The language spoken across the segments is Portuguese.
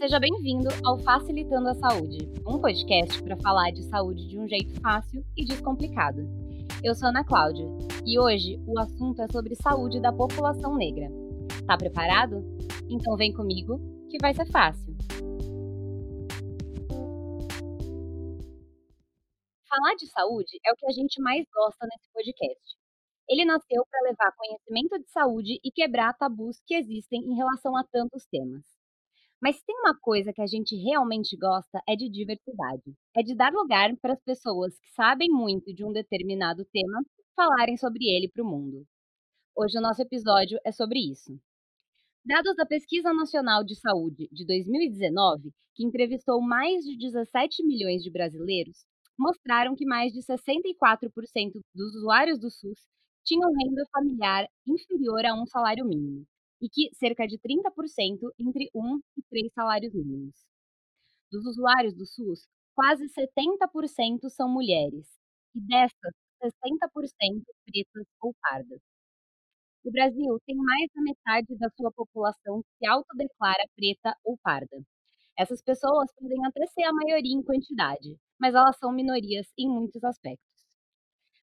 Seja bem-vindo ao Facilitando a Saúde, um podcast para falar de saúde de um jeito fácil e descomplicado. Eu sou Ana Cláudia e hoje o assunto é sobre saúde da população negra. Tá preparado? Então vem comigo que vai ser fácil. Falar de saúde é o que a gente mais gosta nesse podcast. Ele nasceu para levar conhecimento de saúde e quebrar tabus que existem em relação a tantos temas. Mas tem uma coisa que a gente realmente gosta é de diversidade. É de dar lugar para as pessoas que sabem muito de um determinado tema falarem sobre ele para o mundo. Hoje o nosso episódio é sobre isso. Dados da Pesquisa Nacional de Saúde de 2019, que entrevistou mais de 17 milhões de brasileiros, mostraram que mais de 64% dos usuários do SUS tinham renda familiar inferior a um salário mínimo e que cerca de 30% entre um e três salários mínimos. Dos usuários do SUS, quase 70% são mulheres, e dessas, 60% pretas ou pardas. O Brasil tem mais da metade da sua população que se autodeclara preta ou parda. Essas pessoas podem até ser a maioria em quantidade, mas elas são minorias em muitos aspectos.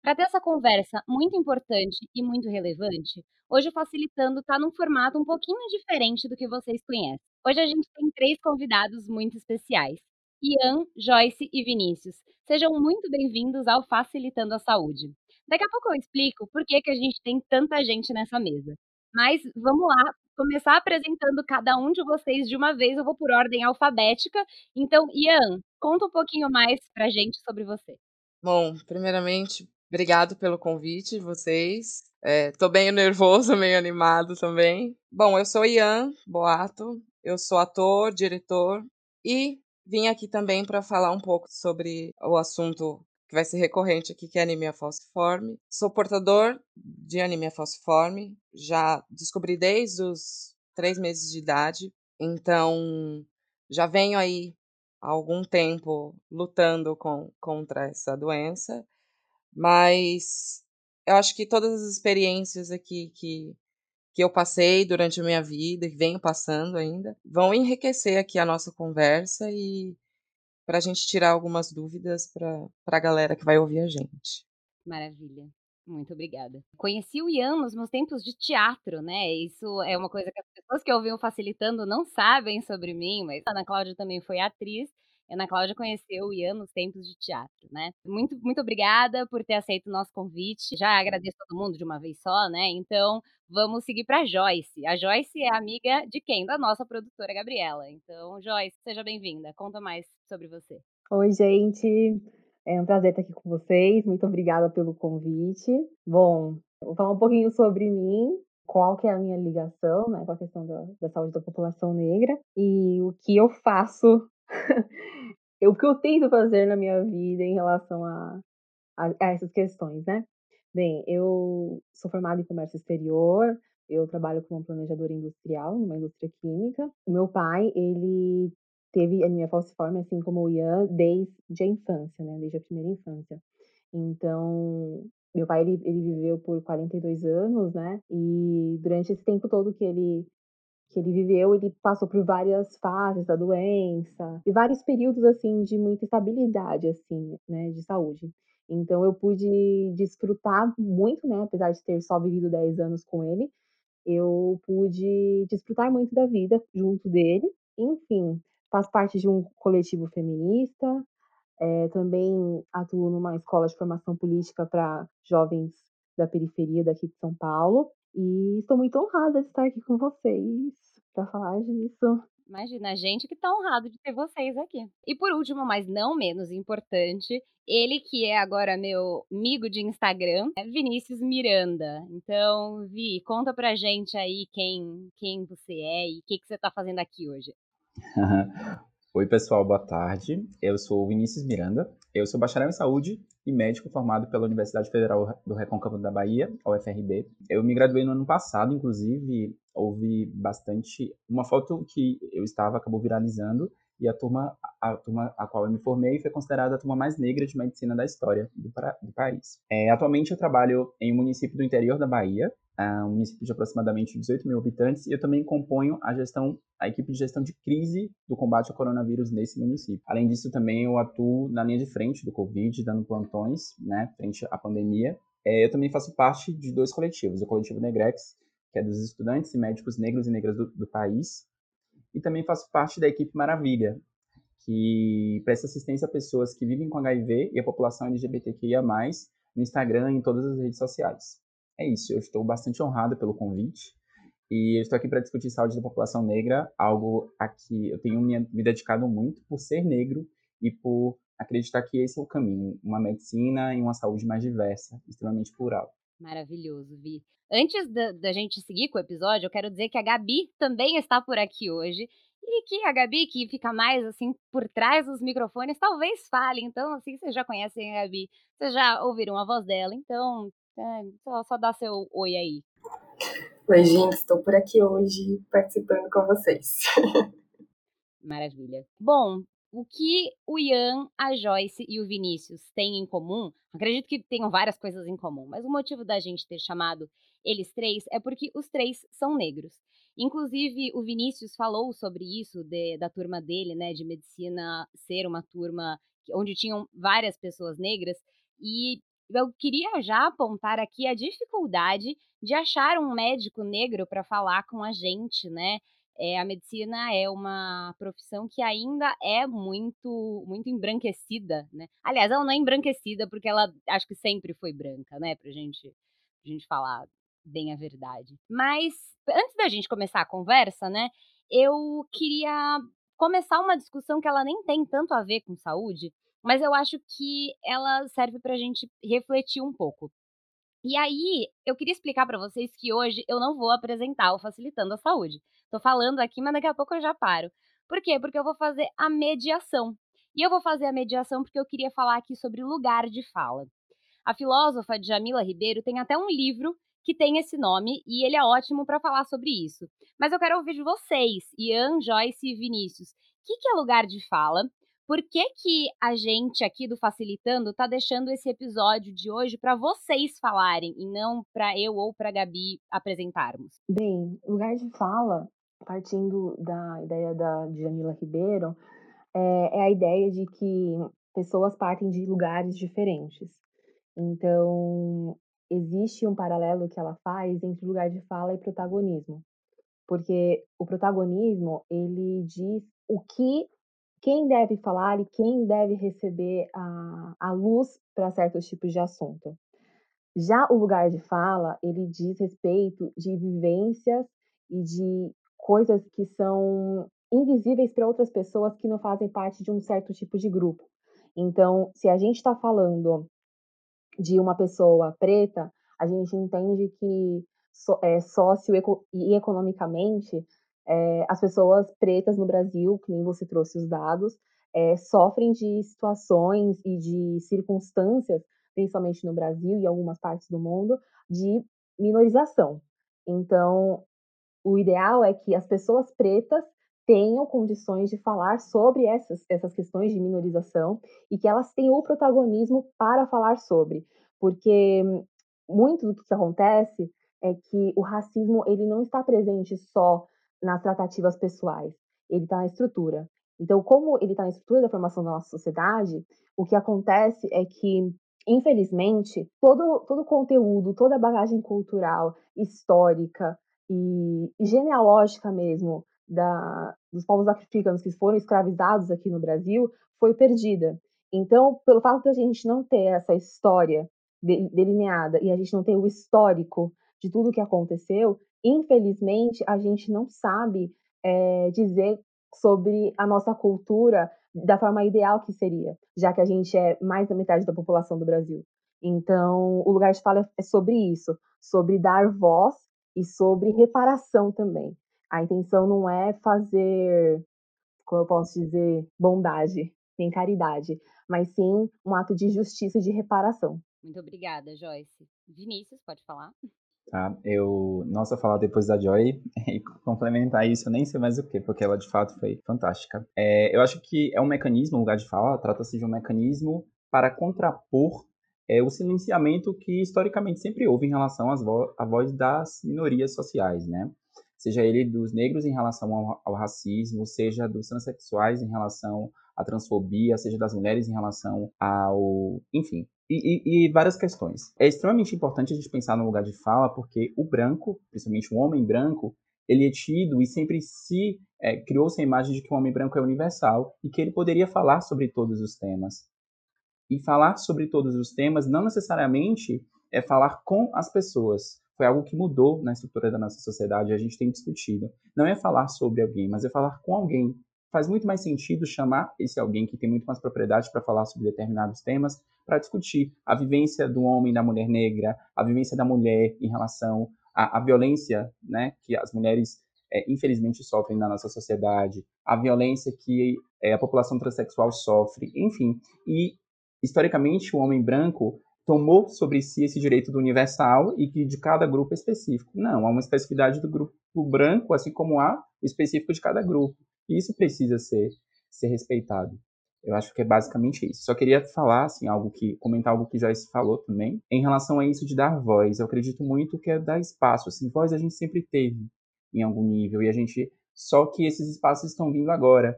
Para ter essa conversa muito importante e muito relevante, hoje o Facilitando está num formato um pouquinho diferente do que vocês conhecem. Hoje a gente tem três convidados muito especiais: Ian, Joyce e Vinícius. Sejam muito bem-vindos ao Facilitando a Saúde. Daqui a pouco eu explico por que, que a gente tem tanta gente nessa mesa. Mas vamos lá, começar apresentando cada um de vocês de uma vez. Eu vou por ordem alfabética. Então, Ian, conta um pouquinho mais pra gente sobre você. Bom, primeiramente, Obrigado pelo convite, vocês. É, bem nervoso, meio animado também. Bom, eu sou Ian Boato, eu sou ator, diretor e vim aqui também para falar um pouco sobre o assunto que vai ser recorrente aqui, que é anemia falciforme. Sou portador de anemia falciforme, já descobri desde os três meses de idade, então já venho aí há algum tempo lutando com, contra essa doença mas eu acho que todas as experiências aqui que, que eu passei durante a minha vida e venho passando ainda vão enriquecer aqui a nossa conversa e para a gente tirar algumas dúvidas para a galera que vai ouvir a gente. Maravilha. Muito obrigada. Conheci o Ian nos meus tempos de teatro, né? Isso é uma coisa que as pessoas que ouviam facilitando não sabem sobre mim, mas a Ana Cláudia também foi atriz Ana Cláudia conheceu o Ian nos tempos de teatro, né? Muito, muito obrigada por ter aceito o nosso convite. Já agradeço todo mundo de uma vez só, né? Então, vamos seguir para Joyce. A Joyce é amiga de quem? Da nossa produtora Gabriela. Então, Joyce, seja bem-vinda. Conta mais sobre você. Oi, gente. É um prazer estar aqui com vocês. Muito obrigada pelo convite. Bom, vou falar um pouquinho sobre mim qual que é a minha ligação né, com a questão da, da, saúde da população negra e o que eu faço o que eu tento fazer na minha vida em relação a, a, a essas questões, né? Bem, eu sou formada em comércio exterior, eu trabalho como planejadora industrial numa indústria química. Meu pai, ele teve anemia falciforme, assim como o Ian, desde a infância, né? Desde a primeira infância. Então, meu pai, ele, ele viveu por 42 anos, né? E durante esse tempo todo que ele que ele viveu, ele passou por várias fases da doença e vários períodos assim de muita estabilidade assim, né, de saúde. Então eu pude desfrutar muito, né, apesar de ter só vivido 10 anos com ele, eu pude desfrutar muito da vida junto dele. Enfim, faz parte de um coletivo feminista, é, também atuo numa escola de formação política para jovens da periferia daqui de São Paulo. E estou muito honrada de estar aqui com vocês para falar disso. Imagina, a gente que tá honrado de ter vocês aqui. E por último, mas não menos importante, ele que é agora meu amigo de Instagram, é Vinícius Miranda. Então, Vi, conta pra gente aí quem, quem você é e o que, que você tá fazendo aqui hoje. Oi, pessoal, boa tarde. Eu sou Vinícius Miranda. Eu sou bacharel em saúde e médico formado pela Universidade Federal do Recôncavo da Bahia, UFRB. Eu me graduei no ano passado, inclusive, houve bastante. Uma foto que eu estava acabou viralizando e a turma, a turma a qual eu me formei foi considerada a turma mais negra de medicina da história do, do país. É, atualmente eu trabalho em um município do interior da Bahia, um município de aproximadamente 18 mil habitantes, e eu também componho a gestão, a equipe de gestão de crise do combate ao coronavírus nesse município. Além disso, também eu atuo na linha de frente do Covid, dando plantões, né, frente à pandemia. É, eu também faço parte de dois coletivos, o coletivo Negrex, que é dos estudantes e médicos negros e negras do, do país, e também faço parte da equipe Maravilha, que presta assistência a pessoas que vivem com HIV e a população LGBTQIA+, no Instagram e em todas as redes sociais. É isso, eu estou bastante honrado pelo convite e eu estou aqui para discutir saúde da população negra, algo a que eu tenho me, dedicado muito por ser negro e por acreditar que esse é o caminho, uma medicina e uma saúde mais diversa, extremamente plural. Maravilhoso, Vi. Antes da, da, gente seguir com o episódio, eu quero dizer que a Gabi também está por aqui hoje. E que a Gabi, que fica mais assim por trás dos microfones, talvez fale. Então, assim, vocês já conhecem a Gabi, vocês já ouviram a voz dela. Então, é, só, só dá seu oi aí. Oi, gente, estou por aqui hoje participando com vocês. Maravilha. Bom, o que o Ian, a Joyce e o Vinícius têm em comum, acredito que tenham várias coisas em comum, mas o motivo da gente ter chamado eles três é porque os três são negros. Inclusive, o Vinícius falou sobre isso, de, da turma dele, né, de medicina ser uma turma onde tinham várias pessoas negras, e eu queria já apontar aqui a dificuldade de achar um médico negro para falar com a gente, né? É, a medicina é uma profissão que ainda é muito muito embranquecida, né? Aliás, ela não é embranquecida porque ela acho que sempre foi branca, né? Pra gente, pra gente falar bem a verdade. Mas antes da gente começar a conversa, né? Eu queria começar uma discussão que ela nem tem tanto a ver com saúde, mas eu acho que ela serve pra gente refletir um pouco. E aí, eu queria explicar para vocês que hoje eu não vou apresentar o Facilitando a Saúde. Tô falando aqui, mas daqui a pouco eu já paro. Por quê? Porque eu vou fazer a mediação. E eu vou fazer a mediação porque eu queria falar aqui sobre lugar de fala. A filósofa Jamila Ribeiro tem até um livro que tem esse nome e ele é ótimo para falar sobre isso. Mas eu quero ouvir de vocês, Ian, Joyce e Vinícius. O que, que é lugar de fala? Por que, que a gente aqui do Facilitando está deixando esse episódio de hoje para vocês falarem e não para eu ou para Gabi apresentarmos? Bem, lugar de fala, partindo da ideia da Jamila Ribeiro, é, é a ideia de que pessoas partem de lugares diferentes. Então, existe um paralelo que ela faz entre lugar de fala e protagonismo. Porque o protagonismo, ele diz o que quem deve falar e quem deve receber a, a luz para certos tipos de assunto. Já o lugar de fala, ele diz respeito de vivências e de coisas que são invisíveis para outras pessoas que não fazem parte de um certo tipo de grupo. Então, se a gente está falando de uma pessoa preta, a gente entende que so, é, sócio e economicamente é, as pessoas pretas no Brasil, que nem você trouxe os dados, é, sofrem de situações e de circunstâncias, principalmente no Brasil e algumas partes do mundo, de minorização. Então, o ideal é que as pessoas pretas tenham condições de falar sobre essas, essas questões de minorização e que elas tenham o protagonismo para falar sobre. Porque muito do que acontece é que o racismo ele não está presente só nas tratativas pessoais, ele está na estrutura. Então, como ele está na estrutura da formação da nossa sociedade, o que acontece é que, infelizmente, todo, todo o conteúdo, toda a bagagem cultural, histórica e, e genealógica mesmo da, dos povos africanos que foram escravizados aqui no Brasil foi perdida. Então, pelo fato de a gente não ter essa história delineada e a gente não ter o histórico de tudo o que aconteceu, infelizmente, a gente não sabe é, dizer sobre a nossa cultura da forma ideal que seria, já que a gente é mais da metade da população do Brasil. Então, o lugar de fala é sobre isso, sobre dar voz e sobre reparação também. A intenção não é fazer, como eu posso dizer, bondade, nem caridade, mas sim um ato de justiça e de reparação. Muito obrigada, Joyce. Vinícius, pode falar? Tá, eu, nossa, falar depois da Joy e complementar isso, eu nem sei mais o que, porque ela de fato foi fantástica. É, eu acho que é um mecanismo, um lugar de fala, trata-se de um mecanismo para contrapor é o silenciamento que historicamente sempre houve em relação às vo à voz das minorias sociais, né? Seja ele dos negros em relação ao, ao racismo, seja dos transexuais em relação à transfobia, seja das mulheres em relação ao, enfim, e, e, e, várias questões. É extremamente importante a gente pensar no lugar de fala, porque o branco, principalmente o homem branco, ele é tido e sempre se é, criou-se a imagem de que o homem branco é universal e que ele poderia falar sobre todos os temas. E falar sobre todos os temas não necessariamente é falar com as pessoas. Foi algo que mudou na estrutura da nossa sociedade, a gente tem discutido. Não é falar sobre alguém, mas é falar com alguém. Faz muito mais sentido chamar esse alguém que tem muito mais propriedade para falar sobre determinados temas, para discutir a vivência do homem e da mulher negra, a vivência da mulher em relação à, à violência né, que as mulheres é, infelizmente sofrem na nossa sociedade, a violência que é, a população transexual sofre, enfim. E historicamente o homem branco tomou sobre si esse direito do universal e que de cada grupo específico. Não, há uma especificidade do grupo branco, assim como há o específico de cada grupo. E isso precisa ser, ser respeitado. Eu acho que é basicamente isso. Só queria falar, assim, algo que, comentar algo que já se falou também, em relação a isso de dar voz. Eu acredito muito que é dar espaço. Assim, voz a gente sempre teve em algum nível e a gente, só que esses espaços estão vindo agora.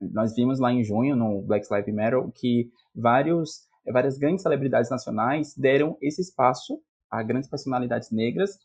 Nós vimos lá em junho no Black Lives Matter que vários, várias grandes celebridades nacionais deram esse espaço a grandes personalidades negras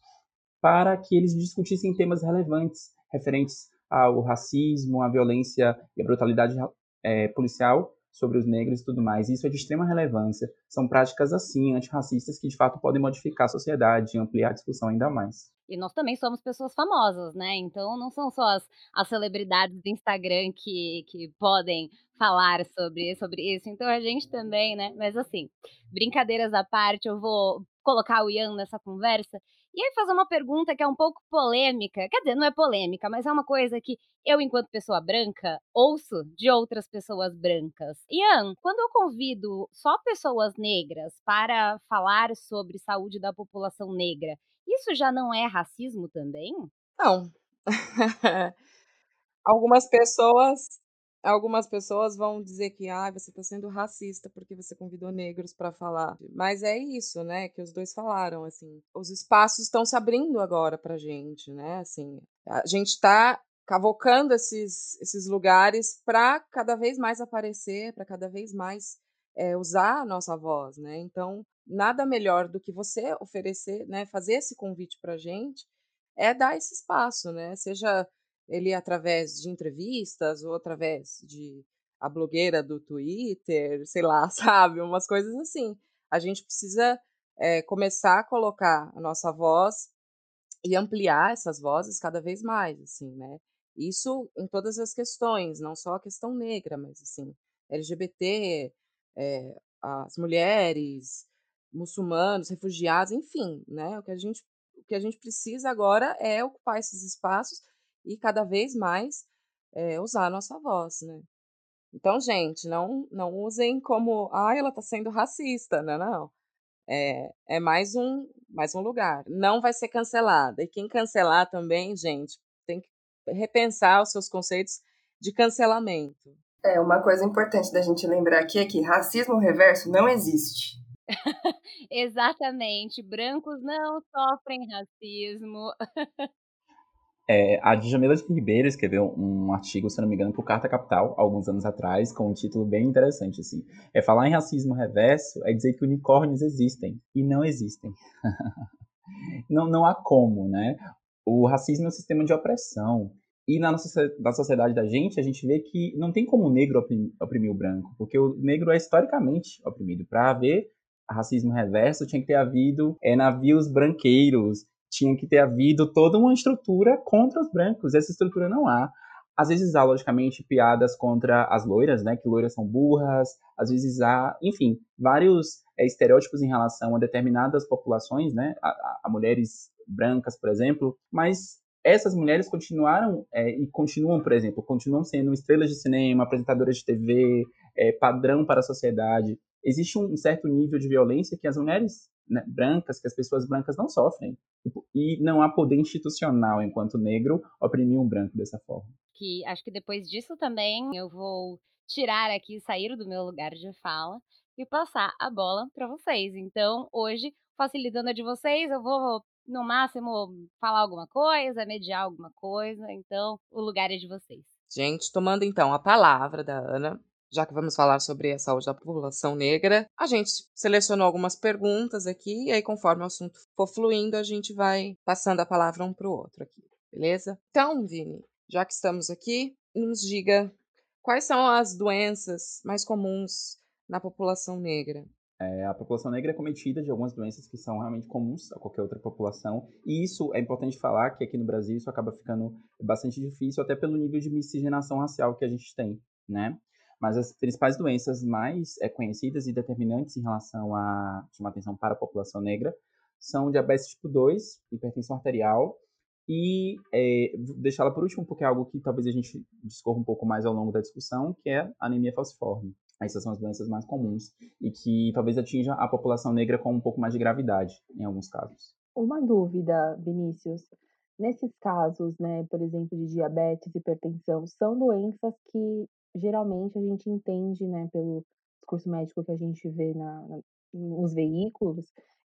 para que eles discutissem temas relevantes referentes ao racismo, à violência e à brutalidade é, policial sobre os negros e tudo mais. Isso é de extrema relevância. São práticas assim, antirracistas, que de fato podem modificar a sociedade e ampliar a discussão ainda mais. E nós também somos pessoas famosas, né? Então não são só as, as celebridades do Instagram que, que podem falar sobre, sobre isso. Então a gente também, né? Mas assim, brincadeiras à parte, eu vou colocar o Ian nessa conversa e aí fazer uma pergunta que é um pouco polêmica. Quer dizer, não é polêmica, mas é uma coisa que eu, enquanto pessoa branca, ouço de outras pessoas brancas. Ian, quando eu convido só pessoas negras para falar sobre saúde da população negra, isso já não é racismo também? Não. Algumas pessoas Algumas pessoas vão dizer que ah, você está sendo racista porque você convidou negros para falar. Mas é isso, né, que os dois falaram, assim. Os espaços estão se abrindo agora pra gente, né? Assim, a gente está cavocando esses, esses lugares para cada vez mais aparecer, para cada vez mais é, usar a nossa voz, né? Então, nada melhor do que você oferecer, né, fazer esse convite para gente, é dar esse espaço, né? Seja ele através de entrevistas ou através de a blogueira do Twitter, sei lá, sabe? Umas coisas assim. A gente precisa é, começar a colocar a nossa voz e ampliar essas vozes cada vez mais, assim, né? Isso em todas as questões, não só a questão negra, mas assim, LGBT, é, as mulheres, muçulmanos, refugiados, enfim, né? O que a gente o que a gente precisa agora é ocupar esses espaços e cada vez mais é, usar a nossa voz, né? Então, gente, não, não usem como, ah, ela está sendo racista, não, não. É, é mais um, mais um lugar. Não vai ser cancelada. E quem cancelar também, gente, tem que repensar os seus conceitos de cancelamento. É, uma coisa importante da gente lembrar aqui é que racismo reverso não existe. Exatamente. Brancos não sofrem racismo. É, a Djamila de Ribeiro escreveu um artigo, se não me engano, para o Carta Capital, alguns anos atrás, com um título bem interessante, assim. É falar em racismo reverso é dizer que unicórnios existem, e não existem. não, não há como, né? O racismo é um sistema de opressão, e na, nossa, na sociedade da gente, a gente vê que não tem como o negro oprimir, o branco, porque o negro é historicamente oprimido. Para haver racismo reverso, tinha que ter havido é, navios branqueiros, tinha que ter havido toda uma estrutura contra os brancos. Essa estrutura não há. Às vezes há, logicamente, piadas contra as loiras, né? Que loiras são burras. Às vezes há, enfim, vários é, estereótipos em relação a determinadas populações, né? A, a, a mulheres brancas, por exemplo. Mas essas mulheres continuaram é, e continuam, por exemplo, continuam sendo estrelas de cinema, apresentadoras de TV, é, padrão para a sociedade. Existe um certo nível de violência que as mulheres né, brancas, que as pessoas brancas não sofrem. Tipo, e não há poder institucional enquanto negro oprimir um branco dessa forma. Que acho que depois disso também eu vou tirar aqui, sair do meu lugar de fala e passar a bola para vocês. Então, hoje, facilitando a de vocês, eu vou no máximo falar alguma coisa, mediar alguma coisa, então o lugar é de vocês. Gente, tomando então a palavra da Ana, já que vamos falar sobre a saúde da população negra, a gente selecionou algumas perguntas aqui, e aí conforme o assunto for fluindo, a gente vai passando a palavra um para o outro aqui, beleza? Então, Vini, já que estamos aqui, nos diga quais são as doenças mais comuns na população negra. É, a população negra é cometida de algumas doenças que são realmente comuns a qualquer outra população, e isso é importante falar que aqui no Brasil isso acaba ficando bastante difícil, até pelo nível de miscigenação racial que a gente tem, né? Mas as principais doenças mais é, conhecidas e determinantes em relação a chamar atenção para a população negra são diabetes tipo 2, hipertensão arterial e é, deixá-la por último porque é algo que talvez a gente discorra um pouco mais ao longo da discussão, que é anemia falciforme. Essas são as doenças mais comuns e que talvez atinja a população negra com um pouco mais de gravidade em alguns casos. Uma dúvida, Vinícius. Nesses casos, né, por exemplo, de diabetes, hipertensão, são doenças que geralmente a gente entende, né, pelo discurso médico que a gente vê na, na, nos veículos,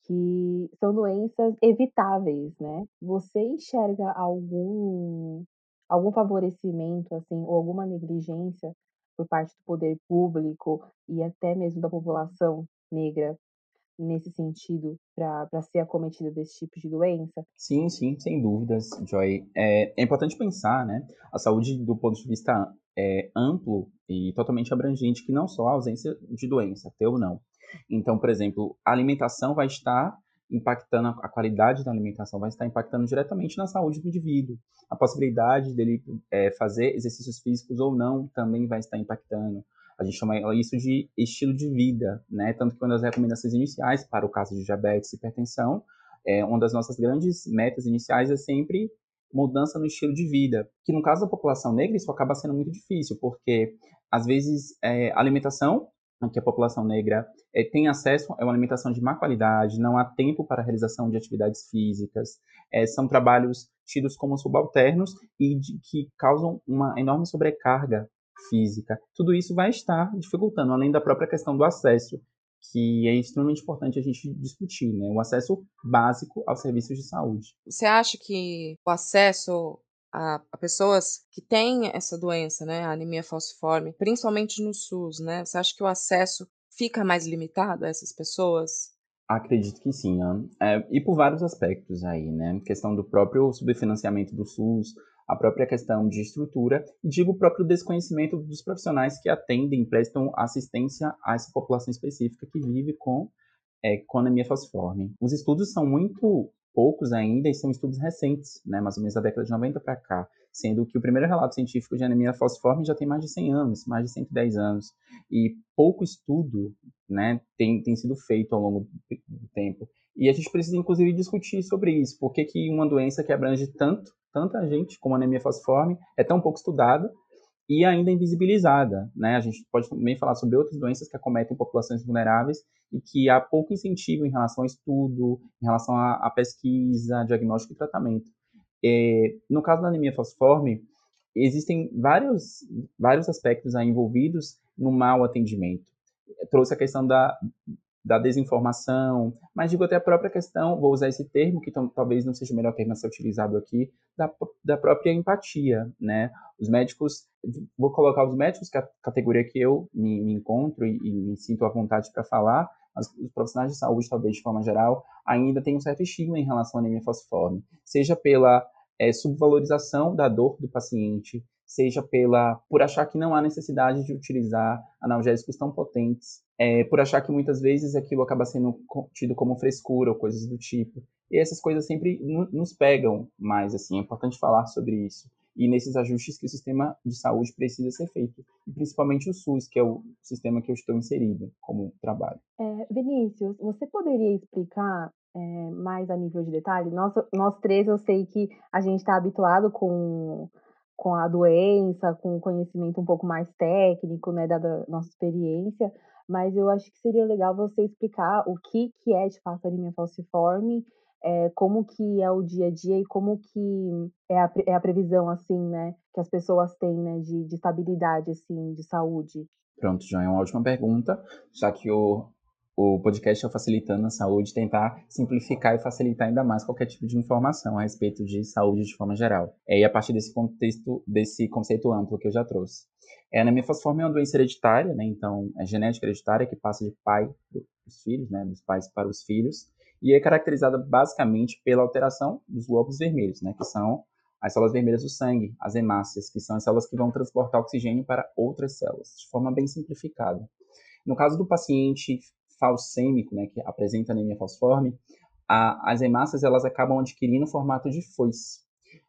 que são doenças evitáveis, né? Você enxerga algum algum favorecimento assim ou alguma negligência por parte do poder público e até mesmo da população negra nesse sentido para ser acometida desse tipo de doença? Sim, sim, sem dúvidas, Joy. É, é importante pensar, né, a saúde do ponto de vista é, amplo e totalmente abrangente, que não só a ausência de doença, ter ou não. Então, por exemplo, a alimentação vai estar impactando a qualidade da alimentação, vai estar impactando diretamente na saúde do indivíduo. A possibilidade dele é, fazer exercícios físicos ou não também vai estar impactando. A gente chama isso de estilo de vida, né? Tanto que uma das recomendações iniciais para o caso de diabetes e hipertensão, é, uma das nossas grandes metas iniciais é sempre mudança no estilo de vida. Que no caso da população negra isso acaba sendo muito difícil, porque às vezes é, a alimentação que a população negra é, tem acesso é uma alimentação de má qualidade, não há tempo para a realização de atividades físicas, é, são trabalhos tidos como subalternos e de, que causam uma enorme sobrecarga física. Tudo isso vai estar dificultando, além da própria questão do acesso, que é extremamente importante a gente discutir, né? O acesso básico aos serviços de saúde. Você acha que o acesso a, a, pessoas que têm essa doença, né, a anemia falciforme, principalmente no SUS, né? Você acha que o acesso fica mais limitado a essas pessoas? Acredito que sim, é, e por vários aspectos aí, né? Questão do próprio subfinanciamento do SUS, a própria questão de estrutura e digo o próprio desconhecimento dos profissionais que atendem, prestam assistência a essa população específica que vive com, é, com anemia falciforme. Os estudos são muito poucos ainda e são estudos recentes, né, mais ou menos da década de 90 para cá, sendo que o primeiro relato científico de anemia falciforme já tem mais de 100 anos, mais de 110 anos, e pouco estudo né, tem, tem sido feito ao longo do tempo. E a gente precisa, inclusive, discutir sobre isso, por que, que uma doença que abrange tanto, tanta gente como a anemia falciforme é tão pouco estudada e ainda invisibilizada, né? A gente pode também falar sobre outras doenças que acometem populações vulneráveis e que há pouco incentivo em relação ao estudo, em relação à, pesquisa, diagnóstico e tratamento. É, no caso da anemia falciforme, existem vários, vários aspectos envolvidos no mau atendimento. Trouxe a questão da, da desinformação, mas digo até a própria questão, vou usar esse termo, que talvez não seja o melhor termo a ser utilizado aqui, da, da própria empatia, né? Os médicos, vou colocar os médicos, que é a categoria que eu me, me encontro e, e, me sinto à vontade para falar, mas os profissionais de saúde, talvez de forma geral, ainda têm um certo estigma em relação à anemia falciforme, seja pela é, subvalorização da dor do paciente, seja pela por achar que não há necessidade de utilizar analgésicos tão potentes, é, por achar que muitas vezes aquilo acaba sendo tido como frescura ou coisas do tipo. E essas coisas sempre nos pegam mais, assim, é importante falar sobre isso. E nesses ajustes que o sistema de saúde precisa ser feito, e principalmente o SUS, que é o sistema que eu estou inserido como trabalho. É, Vinícius, você poderia explicar é, mais a nível de detalhe? Nós, nós três, eu sei que a gente está habituado com com a doença, com o conhecimento um pouco mais técnico, né, da nossa experiência, mas eu acho que seria legal você explicar o que, que é de fato anemia falciforme, é, como que é o dia a dia e como que é a, é a previsão, assim, né, que as pessoas têm, né, de, de estabilidade, assim, de saúde? Pronto, já é uma ótima pergunta, já que o, o podcast é Facilitando a Saúde, tentar simplificar e facilitar ainda mais qualquer tipo de informação a respeito de saúde de forma geral. É, e a partir desse contexto, desse conceito amplo que eu já trouxe. É, a anemia falciforme é uma doença hereditária, né, então é genética hereditária que passa de pai para os filhos, né, dos pais para os filhos, e é caracterizada basicamente pela alteração dos glóbulos vermelhos, né, que são as células vermelhas do sangue, as hemácias, que são as células que vão transportar oxigênio para outras células, de forma bem simplificada. No caso do paciente falcêmico, né, que apresenta anemia falciforme, a, as hemácias elas acabam adquirindo formato de foice.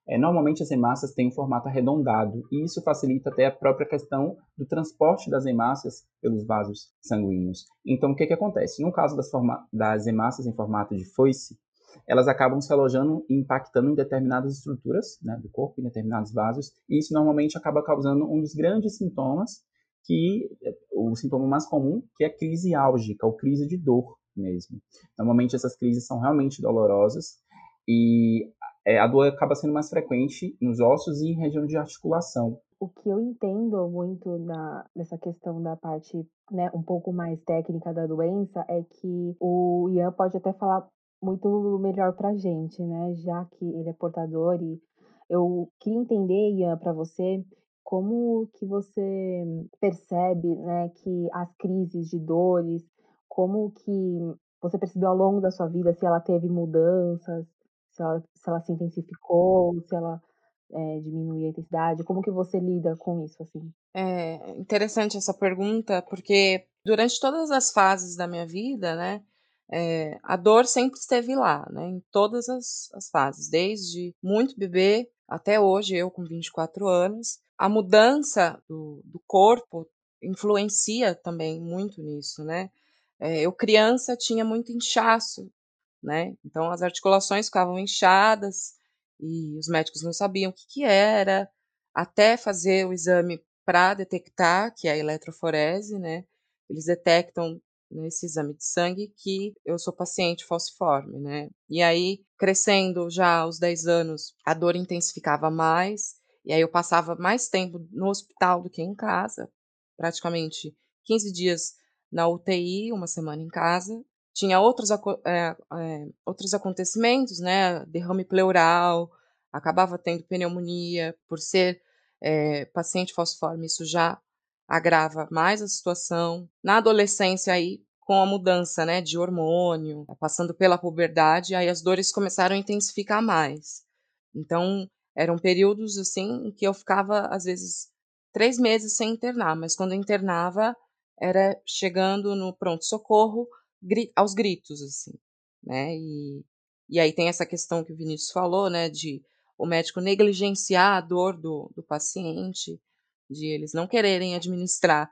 É, normalmente as hemácias têm um formato arredondado e isso facilita até a própria questão do transporte das hemácias pelos vasos sanguíneos. Então, o que, que acontece? No caso das, das hemácias em formato de foice, elas acabam se alojando e impactando em determinadas estruturas né, do corpo, em determinados vasos, e isso normalmente acaba causando um dos grandes sintomas, que o sintoma mais comum, que é a crise álgica, ou crise de dor mesmo. Normalmente essas crises são realmente dolorosas e é, a dor acaba sendo mais frequente nos ossos e em região de articulação. O que eu entendo muito na, nessa questão da parte né, um pouco mais técnica da doença é que o Ian pode até falar muito melhor para a gente, né? Já que ele é portador e eu queria entender, Ian, para você, como que você percebe, né, que as crises de dores, como que você percebeu ao longo da sua vida, se ela teve mudanças, se ela, se ela se intensificou, se ela é, a intensidade, como que você lida com isso, assim? É interessante essa pergunta, porque durante todas as fases da minha vida, né, é, a dor sempre esteve lá, né, em todas as, as fases, desde muito bebê até hoje, eu com 24 anos. A mudança do, do corpo influencia também muito nisso, né? É, eu criança tinha muito inchaço, né? Então as articulações ficavam inchadas e os médicos não sabiam o que, que era, até fazer o exame para detectar, que é a eletroforese, né? Eles detectam nesse exame de sangue que eu sou paciente falciforme, né? E aí, crescendo já aos 10 anos, a dor intensificava mais, e aí eu passava mais tempo no hospital do que em casa, praticamente 15 dias na UTI, uma semana em casa. Tinha outros, é, é, outros acontecimentos, né? Derrame pleural, acabava tendo pneumonia, por ser é, paciente falciforme, isso já agrava mais a situação. Na adolescência aí, com a mudança, né, de hormônio, passando pela puberdade, aí as dores começaram a intensificar mais. Então, eram períodos, assim, que eu ficava, às vezes, três meses sem internar, mas quando internava, era chegando no pronto-socorro gri aos gritos, assim, né, e, e aí tem essa questão que o Vinícius falou, né, de o médico negligenciar a dor do, do paciente, de eles não quererem administrar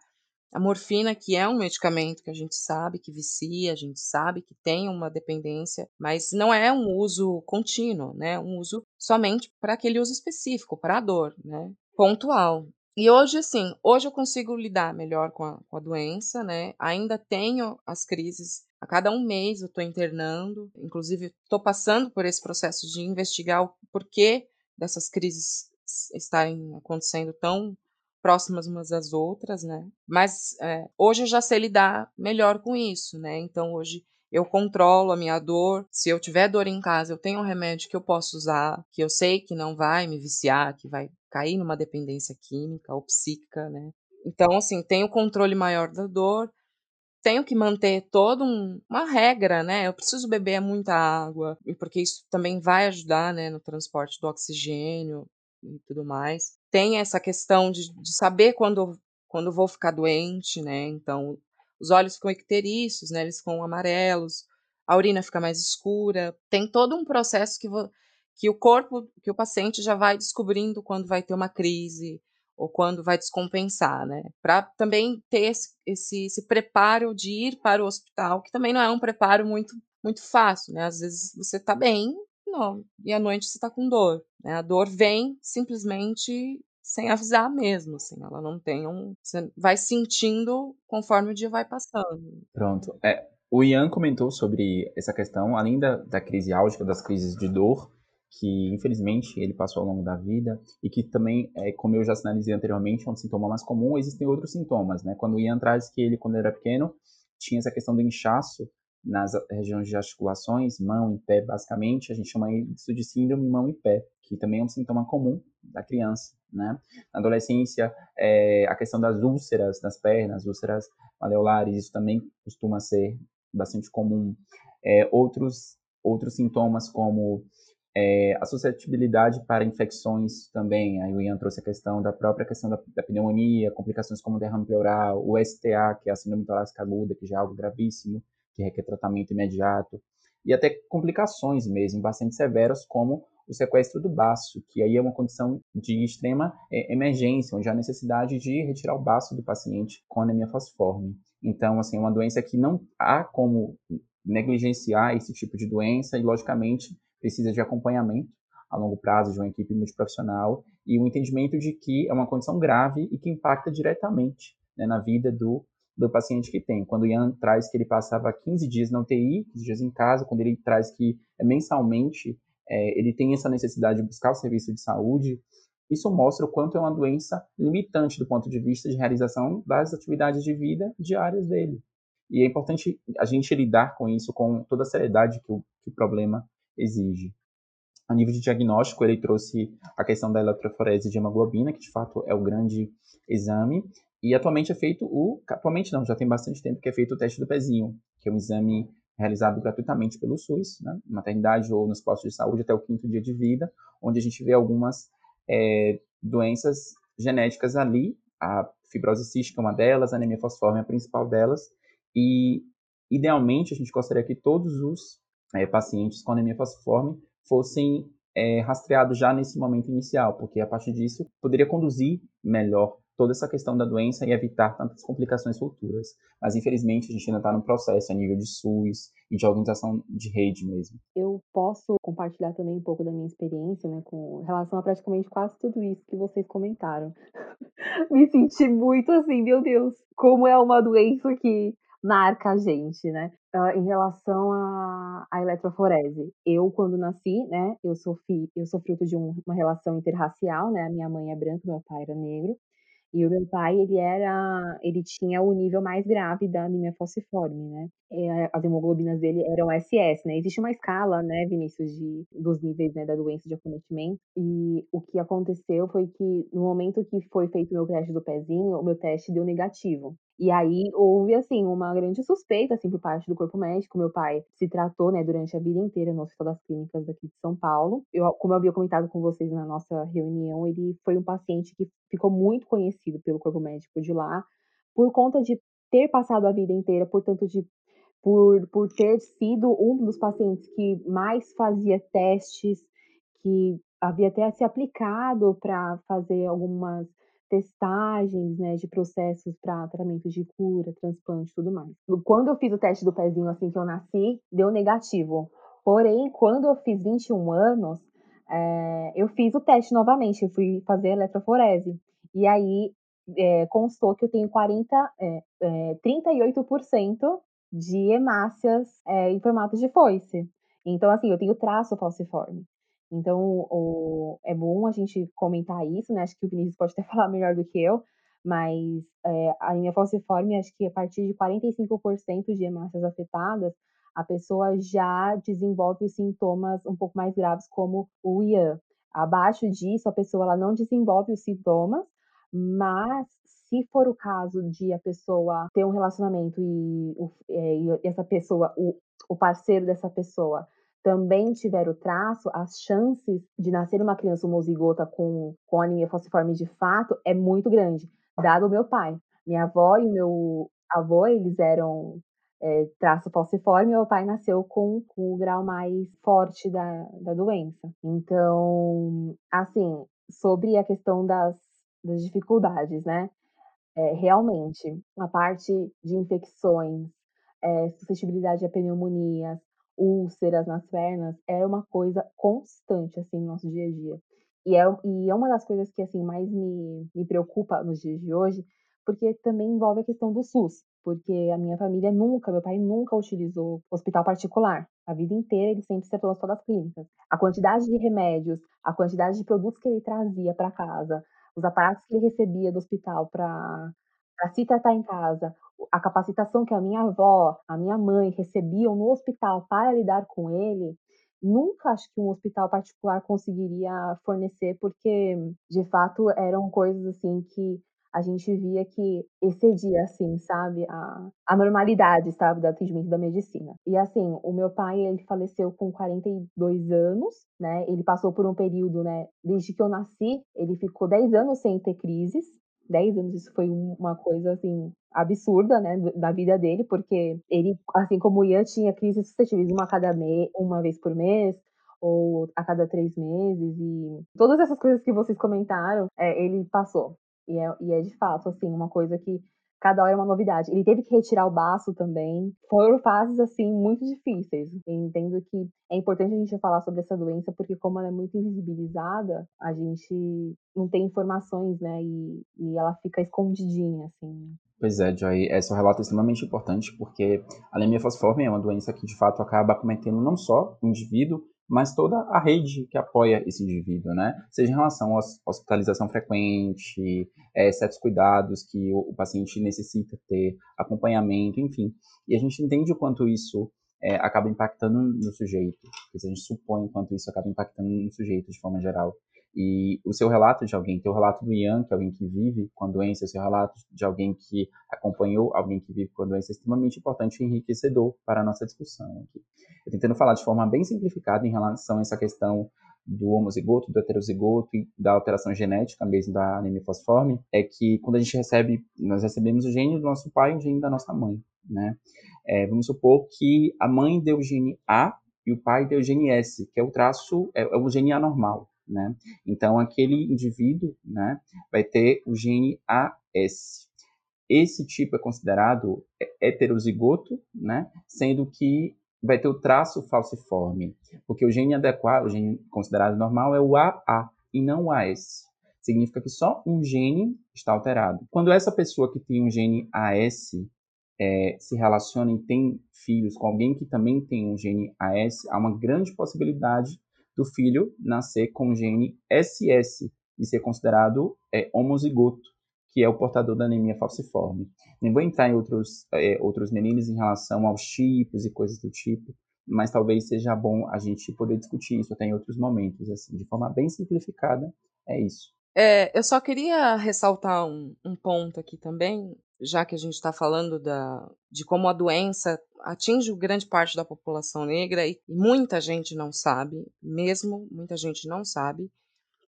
a morfina, que é um medicamento que a gente sabe que vicia, a gente sabe que tem uma dependência, mas não é um uso contínuo, né? Um uso somente para aquele uso específico, para a dor, né? Pontual. E hoje, assim, hoje eu consigo lidar melhor com a, com a doença, né? Ainda tenho as crises a cada um mês eu estou internando, inclusive estou passando por esse processo de investigar o porquê dessas crises estarem acontecendo tão próximas umas das outras, né? Mas é, hoje eu já sei lidar melhor com isso, né? Então hoje eu controlo a minha dor. Se eu tiver dor em casa, eu tenho um remédio que eu posso usar, que eu sei que não vai me viciar, que vai cair numa dependência química ou psíquica, né? Então, assim, tenho controle maior da dor, tenho que manter toda um, uma regra, né? Eu preciso beber muita água, porque isso também vai ajudar, né, no transporte do oxigênio e tudo mais. Tem essa questão de, de saber quando, quando vou ficar doente, né? Então, os olhos ficam icterícios, né? Eles ficam amarelos, a urina fica mais escura. Tem todo um processo que, que o corpo, que o paciente já vai descobrindo quando vai ter uma crise ou quando vai descompensar, né? Para também ter esse, esse, esse, preparo de ir para o hospital, que também não é um preparo muito, muito fácil, né? Às vezes você está bem, e à noite você está com dor. Né? A dor vem simplesmente sem avisar mesmo, assim, ela não tem um. Você vai sentindo conforme o dia vai passando. Pronto. É, O Ian comentou sobre essa questão, além da, da crise álgica, das crises de dor, que infelizmente ele passou ao longo da vida e que também, é, como eu já sinalizei anteriormente, é um sintoma mais comum, existem outros sintomas, né? Quando o Ian traz que ele, quando era pequeno, tinha essa questão do inchaço nas regiões de articulações, mão e pé, basicamente, a gente chama isso de síndrome mão e pé, que também é um sintoma comum da criança, né? Na adolescência, é, a questão das úlceras nas pernas, úlceras maleolares, isso também costuma ser bastante comum. É, outros, outros sintomas como é, a suscetibilidade para infecções também, aí o Ian trouxe a questão da própria questão da, da pneumonia, complicações como derrame pleural, o STA, que é a síndrome torácica aguda, que já é algo gravíssimo, que requer tratamento imediato, e até complicações mesmo, bastante severas, como o sequestro do baço, que aí é uma condição de extrema é, emergência, onde há necessidade de retirar o baço do paciente com anemia falciforme. Então, assim, é uma doença que não há como negligenciar esse tipo de doença e, logicamente, precisa de acompanhamento a longo prazo de uma equipe multiprofissional e o entendimento de que é uma condição grave e que impacta diretamente né, na vida do, do paciente que tem. Quando o Ian traz que ele passava 15 dias na UTI, 15 dias em casa, quando ele traz que é mensalmente é, ele tem essa necessidade de buscar o serviço de saúde, isso mostra o quanto é uma doença limitante do ponto de vista de realização das atividades de vida diárias dele. E é importante a gente lidar com isso com toda a seriedade que o, que o problema exige. A nível de diagnóstico, ele trouxe a questão da eletroforese de hemoglobina, que de fato é o grande exame, e atualmente é feito o. Atualmente não, já tem bastante tempo que é feito o teste do pezinho, que é um exame realizado gratuitamente pelo SUS, né, na maternidade ou nos postos de saúde até o quinto dia de vida, onde a gente vê algumas é, doenças genéticas ali, a fibrose cística é uma delas, a anemia fosforme é a principal delas, e idealmente a gente gostaria que todos os é, pacientes com anemia falciforme fossem é, rastreados já nesse momento inicial, porque a partir disso poderia conduzir melhor toda essa questão da doença e evitar tantas complicações futuras. Mas infelizmente a gente ainda está no processo a nível de SUS e de organização de rede mesmo. Eu posso compartilhar também um pouco da minha experiência, né, com relação a praticamente quase tudo isso que vocês comentaram. Me senti muito assim, meu Deus, como é uma doença que marca a gente, né? Uh, em relação à, à eletroforese. Eu, quando nasci, né, eu sofri, eu sou fruto de um, uma relação interracial, né? A minha mãe é branca, meu pai era negro. E o meu pai, ele era ele tinha o nível mais grave da anemia falciforme, né. Eh, as hemoglobinas dele eram SS, né. Existe uma escala, né, Vinícius, de dos níveis, né, da doença de acometimento, e o que aconteceu foi que no momento que foi feito o meu teste do pezinho, o meu teste deu negativo. E aí houve, assim, uma grande suspeita, assim, por parte do corpo médico. Meu pai se tratou, né, durante a vida inteira no Hospital das Clínicas daqui de São Paulo. Eu, como eu havia comentado com vocês na nossa reunião, ele foi um paciente que ficou muito conhecido pelo corpo médico de lá, por conta de ter passado a vida inteira, portanto, de por, por ter sido um dos pacientes que mais fazia testes, que havia até se aplicado para fazer algumas testagens, né, de processos para tratamento de cura, transplante e tudo mais. Quando eu fiz o teste do pezinho assim que eu nasci, deu negativo. Porém, quando eu fiz 21 anos, é, eu fiz o teste novamente, eu fui fazer eletroforese. E aí é, constou que eu tenho 40, é, é, 38% de hemácias é, em formato de foice. Então, assim, eu tenho traço falciforme. Então, o, é bom a gente comentar isso, né? Acho que o Vinícius pode até falar melhor do que eu, mas é, a anemia falciforme, acho que a partir de 45% de hemácias afetadas, a pessoa já desenvolve os sintomas um pouco mais graves, como o IAN. Abaixo disso, a pessoa ela não desenvolve os sintomas, mas se for o caso de a pessoa ter um relacionamento e, é, e essa pessoa, o, o parceiro dessa pessoa também tiver o traço, as chances de nascer uma criança homozigota com, com anemia falciforme de fato é muito grande, dado o meu pai. Minha avó e meu avô, eles eram é, traço falciforme, meu pai nasceu com, com o grau mais forte da, da doença. Então, assim, sobre a questão das, das dificuldades, né? É, realmente, a parte de infecções, é, suscetibilidade a pneumonias, úlceras nas pernas, é uma coisa constante, assim, no nosso dia a dia. E é, e é uma das coisas que, assim, mais me, me preocupa nos dias de hoje, porque também envolve a questão do SUS. porque a minha família nunca, meu pai nunca utilizou hospital particular. A vida inteira ele sempre se atuou só das clínicas. A quantidade de remédios, a quantidade de produtos que ele trazia para casa, os aparatos que ele recebia do hospital para se tratar em casa, a capacitação que a minha avó, a minha mãe recebiam no hospital para lidar com ele, nunca acho que um hospital particular conseguiria fornecer, porque de fato eram coisas assim que a gente via que excedia, assim, sabe, a, a normalidade, sabe, do atendimento da medicina. E assim, o meu pai, ele faleceu com 42 anos, né, ele passou por um período, né, desde que eu nasci, ele ficou 10 anos sem ter crises, 10 anos, isso foi uma coisa, assim, absurda, né, da vida dele, porque ele, assim como o Ian, tinha crises suscetíveis uma, cada me uma vez por mês, ou a cada três meses, e todas essas coisas que vocês comentaram, é, ele passou. E é, e é de fato, assim, uma coisa que cada hora é uma novidade. Ele teve que retirar o baço também. Foram fases, assim, muito difíceis. Entendo que é importante a gente falar sobre essa doença, porque como ela é muito invisibilizada, a gente não tem informações, né? E, e ela fica escondidinha, assim. Pois é, Joy, esse é um relato extremamente importante, porque a anemia falciforme é uma doença que, de fato, acaba cometendo não só o indivíduo, mas toda a rede que apoia esse indivíduo, né? Seja em relação à hospitalização frequente, é, certos cuidados que o, o, paciente necessita ter, acompanhamento, enfim. E a gente entende o quanto isso é, acaba impactando no sujeito, a gente supõe o quanto isso acaba impactando no sujeito de forma geral. E o seu relato de alguém, o relato do Ian, que é alguém que vive com a doença, o seu relato de alguém que acompanhou alguém que vive com a doença é extremamente importante e enriquecedor para a nossa discussão aqui. Eu tentando falar de forma bem simplificada em relação a essa questão do homozigoto, do heterozigoto e da alteração genética mesmo da anemia fosforme, é que quando a gente recebe, nós recebemos o gene do nosso pai e o gene da nossa mãe, né? É, vamos supor que a mãe deu o gene A e o pai deu o gene S, que é o traço, é, é o gene anormal, né? Então, aquele indivíduo né, vai ter o gene AS. Esse tipo é considerado heterozigoto, né, sendo que vai ter o traço falciforme, porque o gene adequado, o gene considerado normal é o AA e não o AS. Significa que só um gene está alterado. Quando essa pessoa que tem um gene AS é, se relaciona e tem filhos com alguém que também tem um gene AS, há uma grande possibilidade do filho nascer com gene SS e ser considerado é, homozigoto, que é o portador da anemia falciforme. Nem vou entrar em outros, é, outros meninos em relação aos tipos e coisas do tipo, mas talvez seja bom a gente poder discutir isso até em outros momentos, assim, de forma bem simplificada, é isso. É, eu só queria ressaltar um, um ponto aqui também, já que a gente está falando da, de como a doença atinge grande parte da população negra e muita gente não sabe, mesmo muita gente não sabe,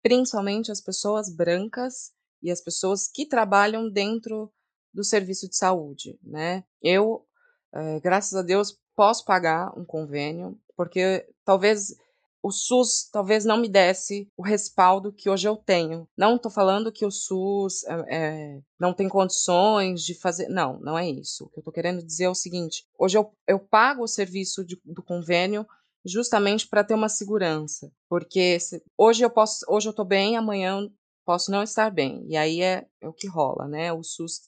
principalmente as pessoas brancas e as pessoas que trabalham dentro do serviço de saúde, né? Eu, é, graças a Deus, posso pagar um convênio, porque talvez o SUS talvez não me desse o respaldo que hoje eu tenho. Não estou falando que o SUS é, é, não tem condições de fazer. Não, não é isso. O que eu estou querendo dizer é o seguinte: hoje eu, eu pago o serviço de, do convênio justamente para ter uma segurança, porque se, hoje eu posso, hoje eu estou bem, amanhã posso não estar bem. E aí é, é o que rola, né? O SUS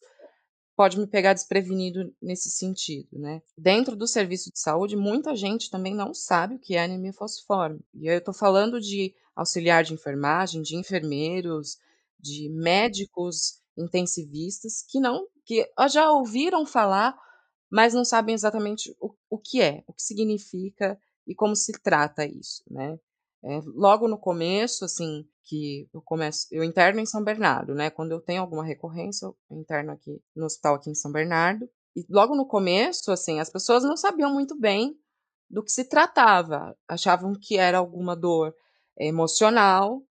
pode me pegar desprevenido nesse sentido, né? Dentro do serviço de saúde, muita gente também não sabe o que é anemia falciforme. E eu estou falando de auxiliar de enfermagem, de enfermeiros, de médicos intensivistas que não, que já ouviram falar, mas não sabem exatamente o, o que é, o que significa e como se trata isso, né? É, logo no começo, assim, que eu começo, eu interno em São Bernardo, né? Quando eu tenho alguma recorrência, eu interno aqui no hospital aqui em São Bernardo. E logo no começo, assim, as pessoas não sabiam muito bem do que se tratava. Achavam que era alguma dor emocional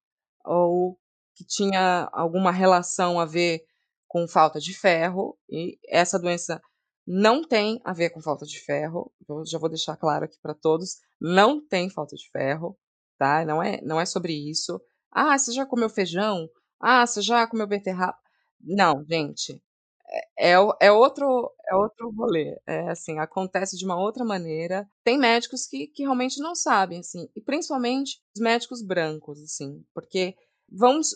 ou que tinha alguma relação a ver com falta de ferro. E essa doença não tem a ver com falta de ferro. Eu já vou deixar claro aqui para todos, não tem falta de ferro tá? Não é, não é sobre isso. Ah, você já comeu feijão? Ah, você já comeu beterraba? Não, gente. É, é, é outro é outro rolê. É assim, acontece de uma outra maneira. Tem médicos que, que realmente não sabem, assim, e principalmente os médicos brancos, assim, porque vamos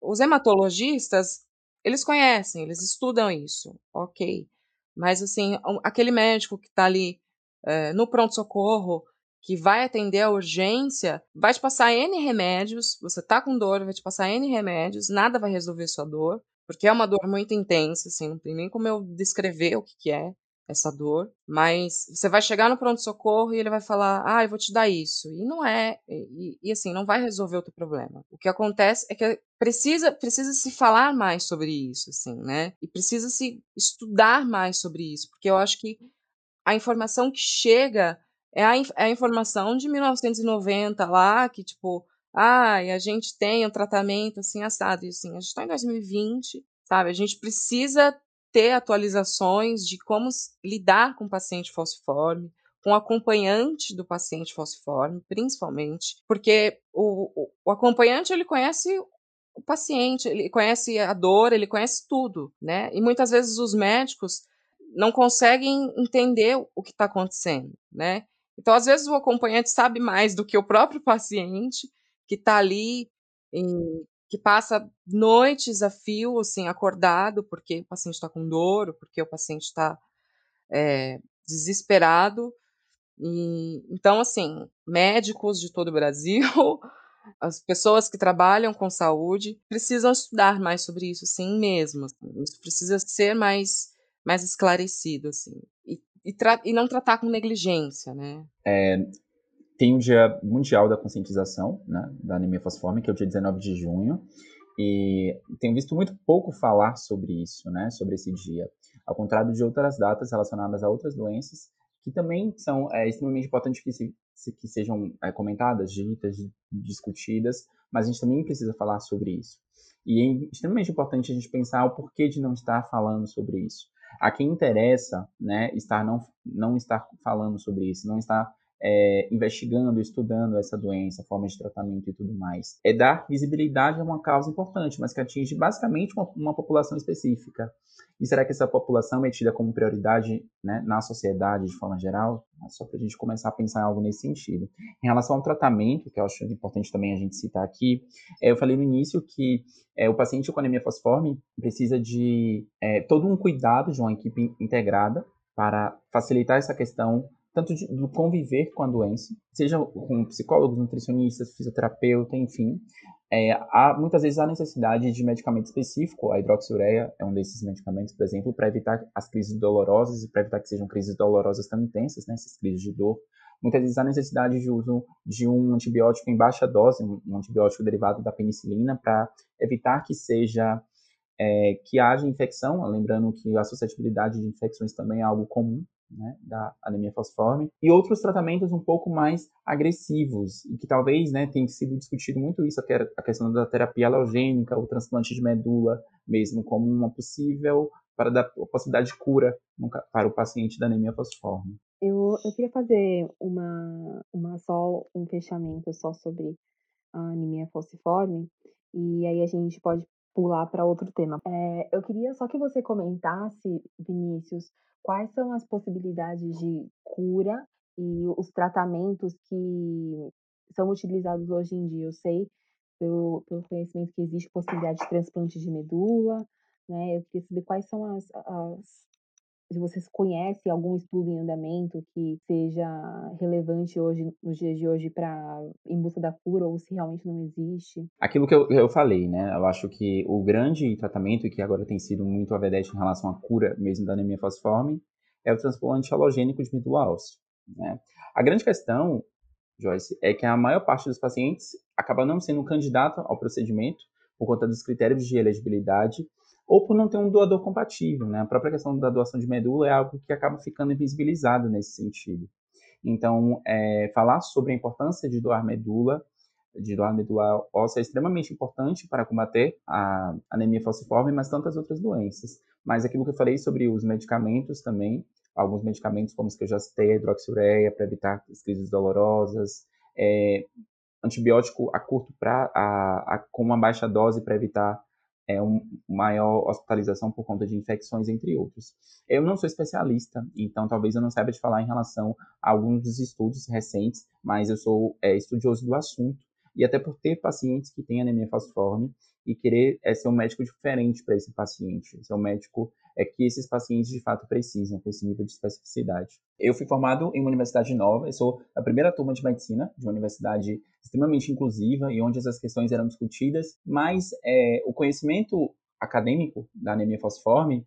os hematologistas, eles conhecem, eles estudam isso, ok. Mas, assim, aquele médico que está ali é, no pronto-socorro, que vai atender a urgência, vai te passar N remédios, você tá com dor, vai te passar N remédios, nada vai resolver sua dor, porque é uma dor muito intensa, assim, não tem nem como eu descrever o que, que é essa dor, mas você vai chegar no pronto-socorro e ele vai falar, ah, eu vou te dar isso, e não é, e, e, assim, não vai resolver o teu problema. O que acontece é que precisa, precisa se falar mais sobre isso, assim, né, e precisa se estudar mais sobre isso, porque eu acho que a informação que chega é a, é a informação de 1990 lá, que tipo, ah, a gente tem um tratamento assim assado, e assim, a gente está em 2020, sabe? A gente precisa ter atualizações de como lidar com o paciente falciforme, com o acompanhante do paciente falciforme, principalmente, porque o, o, o acompanhante ele conhece o paciente, ele conhece a dor, ele conhece tudo, né? E muitas vezes os médicos não conseguem entender o que está acontecendo, né? Então, às vezes, o acompanhante sabe mais do que o próprio paciente, que está ali, em, que passa noites a fio, assim, acordado, porque o paciente está com dor, porque o paciente está é, desesperado. E, então, assim, médicos de todo o Brasil, as pessoas que trabalham com saúde, precisam estudar mais sobre isso, sim mesmo. Assim, isso precisa ser mais mais esclarecido, assim. E, e, e não tratar com negligência, né? É, tem o Dia Mundial da Conscientização, né, da anemia falciforme, que é o dia 19 de junho, e tenho visto muito pouco falar sobre isso, né, sobre esse dia. Ao contrário de outras datas relacionadas a outras doenças, que também são é, extremamente importantes que, se, que sejam é, comentadas, ditas, discutidas, mas a gente também precisa falar sobre isso. E é extremamente importante a gente pensar o porquê de não estar falando sobre isso. A quem interessa, né, estar não, não estar falando sobre isso, não estar é, investigando, estudando essa doença, forma de tratamento e tudo mais. É dar visibilidade a uma causa importante, mas que atinge basicamente uma, uma população específica. E será que essa população é tida como prioridade né, na sociedade de forma geral? Só para a gente começar a pensar em algo nesse sentido. Em relação ao tratamento, que eu acho importante também a gente citar aqui, é, eu falei no início que é, o paciente com anemia falciforme precisa de é, todo um cuidado de uma equipe integrada para facilitar essa questão tanto de, do conviver com a doença, seja com psicólogos, nutricionistas, fisioterapeuta, enfim. É, há, muitas vezes há necessidade de medicamento específico, a hidroxiureia é um desses medicamentos, por exemplo, para evitar as crises dolorosas e para evitar que sejam crises dolorosas tão intensas, né, essas crises de dor. Muitas vezes há necessidade de uso de um antibiótico em baixa dose, um antibiótico derivado da penicilina, para evitar que seja é, que haja infecção, lembrando que a suscetibilidade de infecções também é algo comum né, da anemia falciforme, e outros tratamentos um pouco mais agressivos, e que talvez né, tenha sido discutido muito isso, a questão da terapia halogênica, o transplante de medula, mesmo como uma possível, para dar a possibilidade de cura para o paciente da anemia falciforme. Eu, eu queria fazer uma, uma só um fechamento só sobre a anemia falciforme, e aí a gente pode pular para outro tema. É, eu queria só que você comentasse, Vinícius, quais são as possibilidades de cura e os tratamentos que são utilizados hoje em dia. Eu sei, pelo, pelo conhecimento, que existe possibilidade de transplante de medula, né? Eu queria saber quais são as, as se vocês conhecem algum estudo em andamento que seja relevante hoje, nos dias de hoje, para em busca da cura, ou se realmente não existe? Aquilo que eu, eu falei, né? Eu acho que o grande tratamento, que agora tem sido muito a vedete em relação à cura mesmo da anemia falciforme, é o transplante halogênico de medula óssea. Né? A grande questão, Joyce, é que a maior parte dos pacientes acaba não sendo candidato ao procedimento por conta dos critérios de elegibilidade ou por não ter um doador compatível. Né? A própria questão da doação de medula é algo que acaba ficando invisibilizado nesse sentido. Então, é, falar sobre a importância de doar medula, de doar medula óssea é extremamente importante para combater a anemia falciforme, mas tantas outras doenças. Mas aquilo que eu falei sobre os medicamentos também, alguns medicamentos como os que eu já citei, a hidroxiureia para evitar as crises dolorosas, é, antibiótico a curto prazo, com uma baixa dose para evitar é, um, maior hospitalização por conta de infecções, entre outros. Eu não sou especialista, então talvez eu não saiba te falar em relação a alguns dos estudos recentes, mas eu sou é, estudioso do assunto, e até por ter pacientes que têm anemia falciforme, e querer é, ser um médico diferente para esse paciente, ser um médico é que esses pacientes de fato precisam, com esse nível de especificidade. Eu fui formado em uma universidade nova, eu sou a primeira turma de medicina de uma universidade extremamente inclusiva e onde essas questões eram discutidas, mas é, o conhecimento acadêmico da anemia falciforme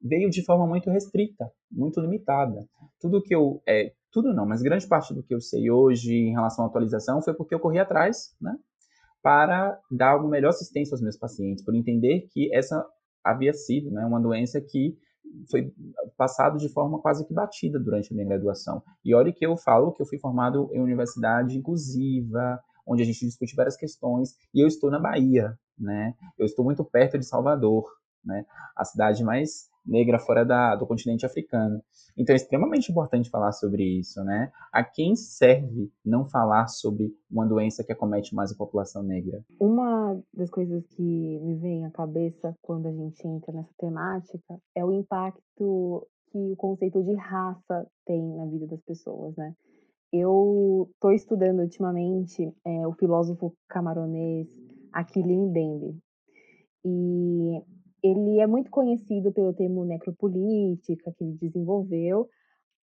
veio de forma muito restrita, muito limitada. Tudo que eu, é, tudo não, mas grande parte do que eu sei hoje em relação à atualização foi porque eu corri atrás, né, para dar uma melhor assistência aos meus pacientes, por entender que essa havia sido né, uma doença que foi passado de forma quase que batida durante a minha graduação. E olha que eu falo que eu fui formado em universidade inclusiva, onde a gente discute várias questões, e eu estou na Bahia, né? Eu estou muito perto de Salvador, né? A cidade mais negra fora da, do continente africano. Então é extremamente importante falar sobre isso, né? A quem serve não falar sobre uma doença que acomete mais a população negra? Uma das coisas que me vem à cabeça quando a gente entra nessa temática é o impacto que o conceito de raça tem na vida das pessoas, né? Eu estou estudando ultimamente é, o filósofo camaronês Achille Mbembe. E ele é muito conhecido pelo termo necropolítica que ele desenvolveu,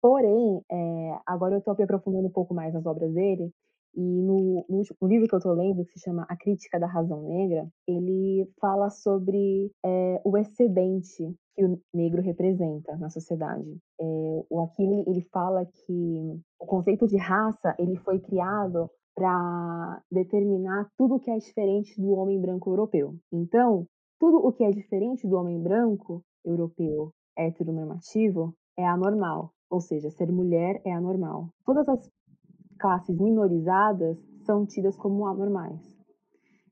porém, é, agora eu estou me aprofundando um pouco mais nas obras dele, e no, no, no livro que eu estou lendo, que se chama A Crítica da Razão Negra, ele fala sobre é, o excedente que o negro representa na sociedade. É, o Aquile ele fala que o conceito de raça ele foi criado para determinar tudo que é diferente do homem branco europeu. Então, tudo o que é diferente do homem branco, europeu, heteronormativo, é anormal, ou seja, ser mulher é anormal. Todas as classes minorizadas são tidas como anormais.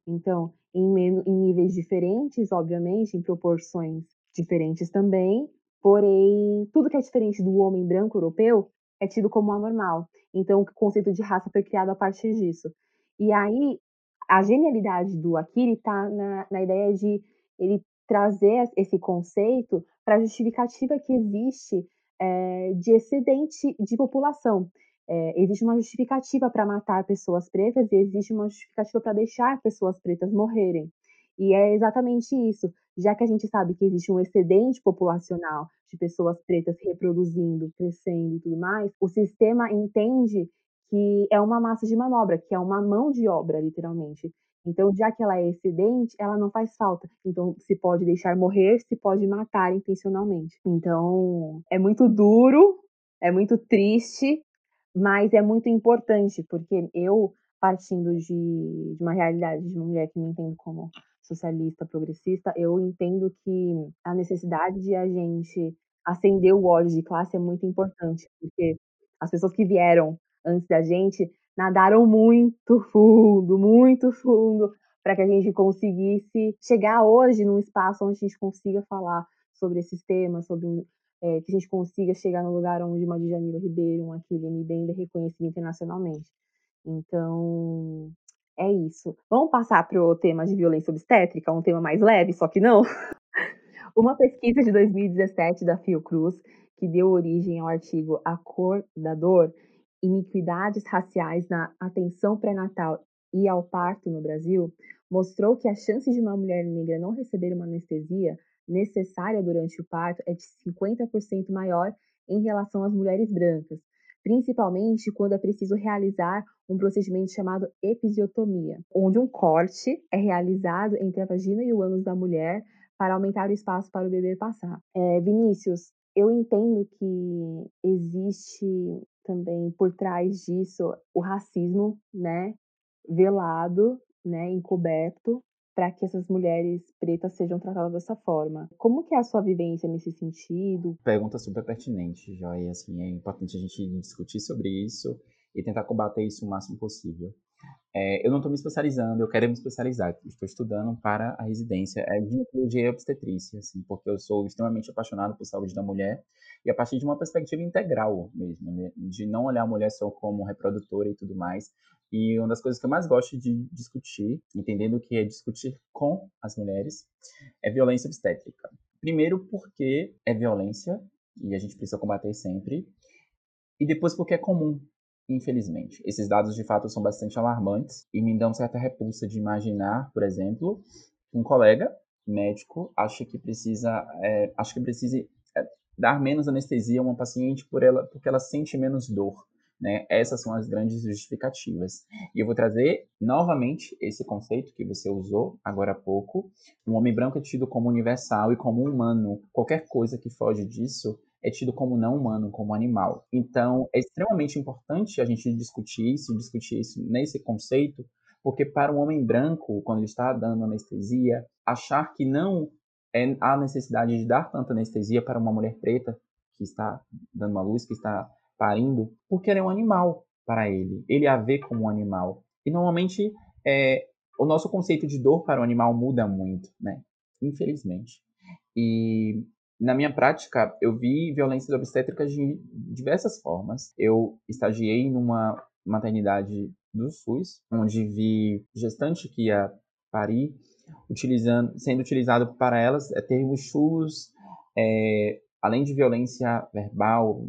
Então, em, em níveis diferentes, obviamente, em proporções diferentes também, porém, tudo que é diferente do homem branco europeu é tido como anormal. Então, o conceito de raça foi criado a partir disso. E aí, a genialidade do Akiri está na, na ideia de ele trazer esse conceito para a justificativa que existe é, de excedente de população. É, existe uma justificativa para matar pessoas pretas e existe uma justificativa para deixar pessoas pretas morrerem. E é exatamente isso. Já que a gente sabe que existe um excedente populacional de pessoas pretas reproduzindo, crescendo e tudo mais, o sistema entende que é uma massa de manobra, que é uma mão de obra, literalmente. Então, já que ela é excedente, ela não faz falta. Então, se pode deixar morrer, se pode matar intencionalmente. Então, é muito duro, é muito triste, mas é muito importante, porque eu, partindo de, de uma realidade de uma mulher que me entendo como socialista, progressista, eu entendo que a necessidade de a gente acender o ódio de classe é muito importante, porque as pessoas que vieram antes da gente nadaram muito fundo, muito fundo, para que a gente conseguisse chegar hoje num espaço onde a gente consiga falar sobre esses temas, sobre é, que a gente consiga chegar no lugar onde uma Djamila Ribeiro, um Aquilene Bender é reconhecido internacionalmente. Então, é isso. Vamos passar para o tema de violência obstétrica, um tema mais leve, só que não. Uma pesquisa de 2017 da Fiocruz, que deu origem ao artigo A Cor da Dor, iniquidades raciais na atenção pré-natal e ao parto no Brasil, mostrou que a chance de uma mulher negra não receber uma anestesia necessária durante o parto é de 50% maior em relação às mulheres brancas, principalmente quando é preciso realizar um procedimento chamado episiotomia, onde um corte é realizado entre a vagina e o ânus da mulher para aumentar o espaço para o bebê passar. É, Vinícius, eu entendo que existe também por trás disso o racismo, né, velado, né, encoberto, para que essas mulheres pretas sejam tratadas dessa forma. Como que é a sua vivência nesse sentido? Pergunta super pertinente, Joia. Assim, é importante a gente discutir sobre isso e tentar combater isso o máximo possível. É, eu não estou me especializando, eu quero me especializar. Estou estudando para a residência é, ginecologia e obstetrícia, assim, porque eu sou extremamente apaixonado por saúde da mulher e a partir de uma perspectiva integral mesmo, né? de não olhar a mulher só como reprodutora e tudo mais. E uma das coisas que eu mais gosto de discutir, entendendo o que é discutir com as mulheres, é violência obstétrica. Primeiro porque é violência e a gente precisa combater sempre, e depois porque é comum infelizmente. Esses dados de fato são bastante alarmantes e me dão certa repulsa de imaginar, por exemplo, um colega médico acha que precisa, é, acha que precisa é, dar menos anestesia a uma paciente por ela, porque ela sente menos dor. Né? Essas são as grandes justificativas. E eu vou trazer novamente esse conceito que você usou agora há pouco. O homem branco é tido como universal e como humano. Qualquer coisa que foge disso é tido como não humano, como animal. Então, é extremamente importante a gente discutir isso, discutir isso nesse conceito, porque para um homem branco, quando ele está dando anestesia, achar que não é, há necessidade de dar tanta anestesia para uma mulher preta que está dando uma luz, que está parindo, porque ele é um animal para ele. Ele a vê como um animal. E normalmente é, o nosso conceito de dor para o animal muda muito, né? Infelizmente. E na minha prática, eu vi violências obstétricas de diversas formas. Eu estagiei numa maternidade do SUS, onde vi gestante que ia parir, utilizando, sendo utilizado para elas é, termos chus, é, além de violência verbal,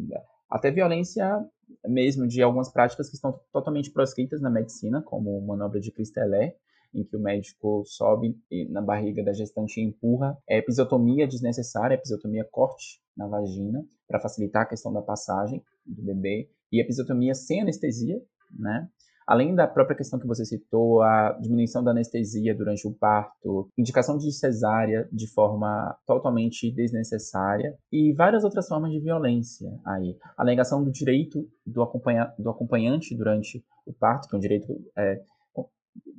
até violência mesmo de algumas práticas que estão totalmente proscritas na medicina, como manobra de Cristelé, em que o médico sobe na barriga da gestante e empurra, é episiotomia desnecessária, episiotomia corte na vagina, para facilitar a questão da passagem do bebê, e episiotomia sem anestesia, né? Além da própria questão que você citou, a diminuição da anestesia durante o parto, indicação de cesárea de forma totalmente desnecessária e várias outras formas de violência aí. A negação do direito do, acompanha, do acompanhante durante o parto, que é um direito é,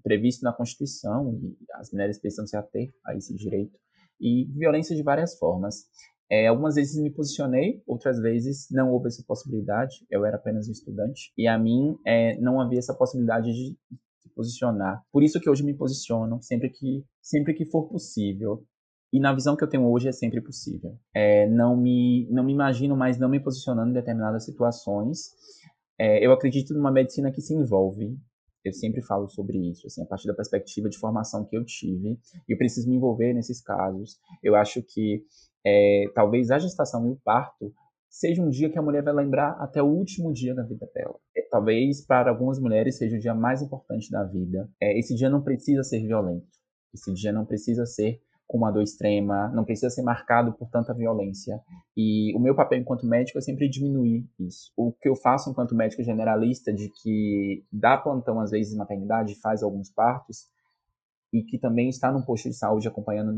previsto na Constituição e as mulheres precisam se ater a esse direito. E violência de várias formas. É, algumas vezes me posicionei, outras vezes não houve essa possibilidade. Eu era apenas um estudante e a mim é, não havia essa possibilidade de posicionar. Por isso que hoje me posiciono sempre que sempre que for possível. E na visão que eu tenho hoje é sempre possível. É, não me não me imagino mais não me posicionando em determinadas situações. É, eu acredito numa medicina que se envolve. Eu sempre falo sobre isso, assim, a partir da perspectiva de formação que eu tive. E eu preciso me envolver nesses casos. Eu acho que é, talvez a gestação e o parto seja um dia que a mulher vai lembrar até o último dia da vida dela. É, talvez para algumas mulheres seja o dia mais importante da vida. É, esse dia não precisa ser violento. Esse dia não precisa ser com uma dor extrema, não precisa ser marcado por tanta violência. E o meu papel enquanto médico é sempre diminuir isso. O que eu faço enquanto médico generalista, de que dá plantão às vezes em maternidade, faz alguns partos, e que também está num posto de saúde acompanhando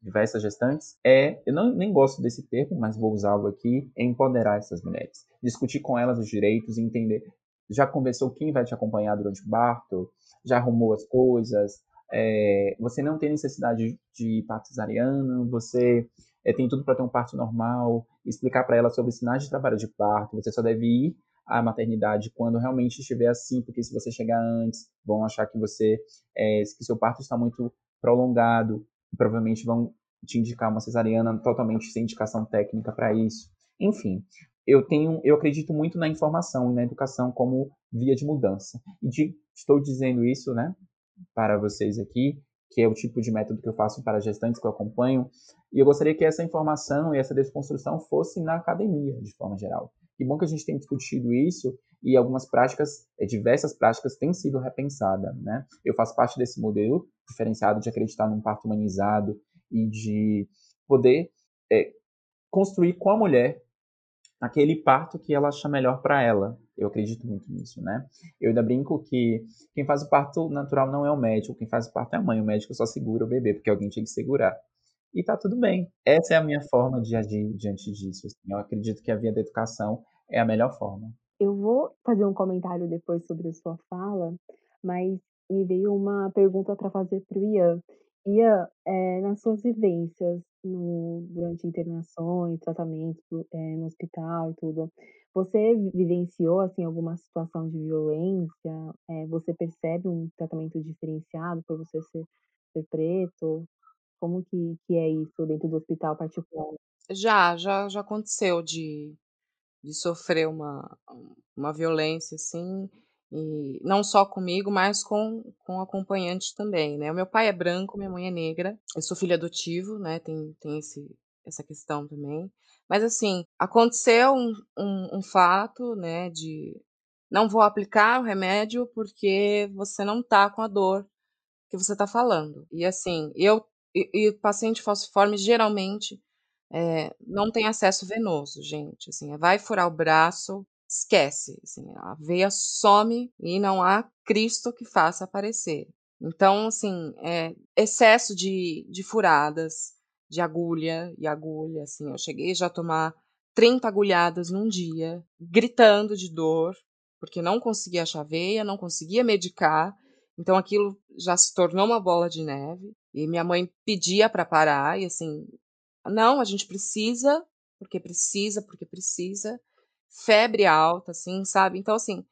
diversas gestantes, é, eu não, nem gosto desse termo, mas vou usá-lo aqui, é empoderar essas mulheres. Discutir com elas os direitos, entender, já conversou quem vai te acompanhar durante o parto, já arrumou as coisas, é, você não tem necessidade de parto cesariano, você é, tem tudo para ter um parto normal, explicar para ela sobre sinais de trabalho de parto, você só deve ir a maternidade quando realmente estiver assim, porque se você chegar antes, vão achar que você é, que seu parto está muito prolongado, provavelmente vão te indicar uma cesariana totalmente sem indicação técnica para isso. Enfim, eu tenho, eu acredito muito na informação e na educação como via de mudança. E de, estou dizendo isso, né, para vocês aqui, que é o tipo de método que eu faço para gestantes que eu acompanho, e eu gostaria que essa informação e essa desconstrução fosse na academia, de forma geral. Que bom que a gente tem discutido isso e algumas práticas, eh, diversas práticas têm sido repensadas, né? Eu faço parte desse modelo diferenciado de acreditar num parto humanizado e de poder é, construir com a mulher aquele parto que ela acha melhor para ela. Eu acredito muito nisso, né? Eu ainda brinco que quem faz o parto natural não é o médico, quem faz o parto é a mãe. O médico só segura o bebê, porque alguém tinha que segurar e tá tudo bem. Essa é a minha forma de agir diante disso. Assim. Eu acredito que a via da educação é a melhor forma. Eu vou fazer um comentário depois sobre a sua fala, mas me veio uma pergunta para fazer para o Ian. Ian, é, nas suas vivências no, durante internações, tratamentos é, no hospital e tudo, você vivenciou assim alguma situação de violência? É, você percebe um tratamento diferenciado por você ser, ser preto? Como que que é isso dentro do hospital particular? Já, já já aconteceu de de sofrer uma uma violência, assim, e não só comigo, mas com com acompanhantes também, né. O meu pai é branco, minha mãe é negra, eu sou filho adotivo, né, tem tem esse essa questão também. Mas, assim, aconteceu um um um fato, né, de: "Não vou aplicar o remédio, porque você não tá com a dor que você está falando. E assim, eu e, e paciente falciforme geralmente é, não tem acesso venoso, gente. Assim, vai furar o braço, esquece. Assim, a veia some e não há Cristo que faça aparecer. Então, assim, é, excesso de, de furadas, de agulha e agulha, assim, eu cheguei já a tomar 30 agulhadas num dia, gritando de dor, porque não conseguia achar veia, não conseguia medicar, então aquilo já se tornou uma bola de neve, e minha mãe pedia para parar, e assim, não, a gente precisa, porque precisa, porque precisa, febre alta, assim, sabe? Então, assim,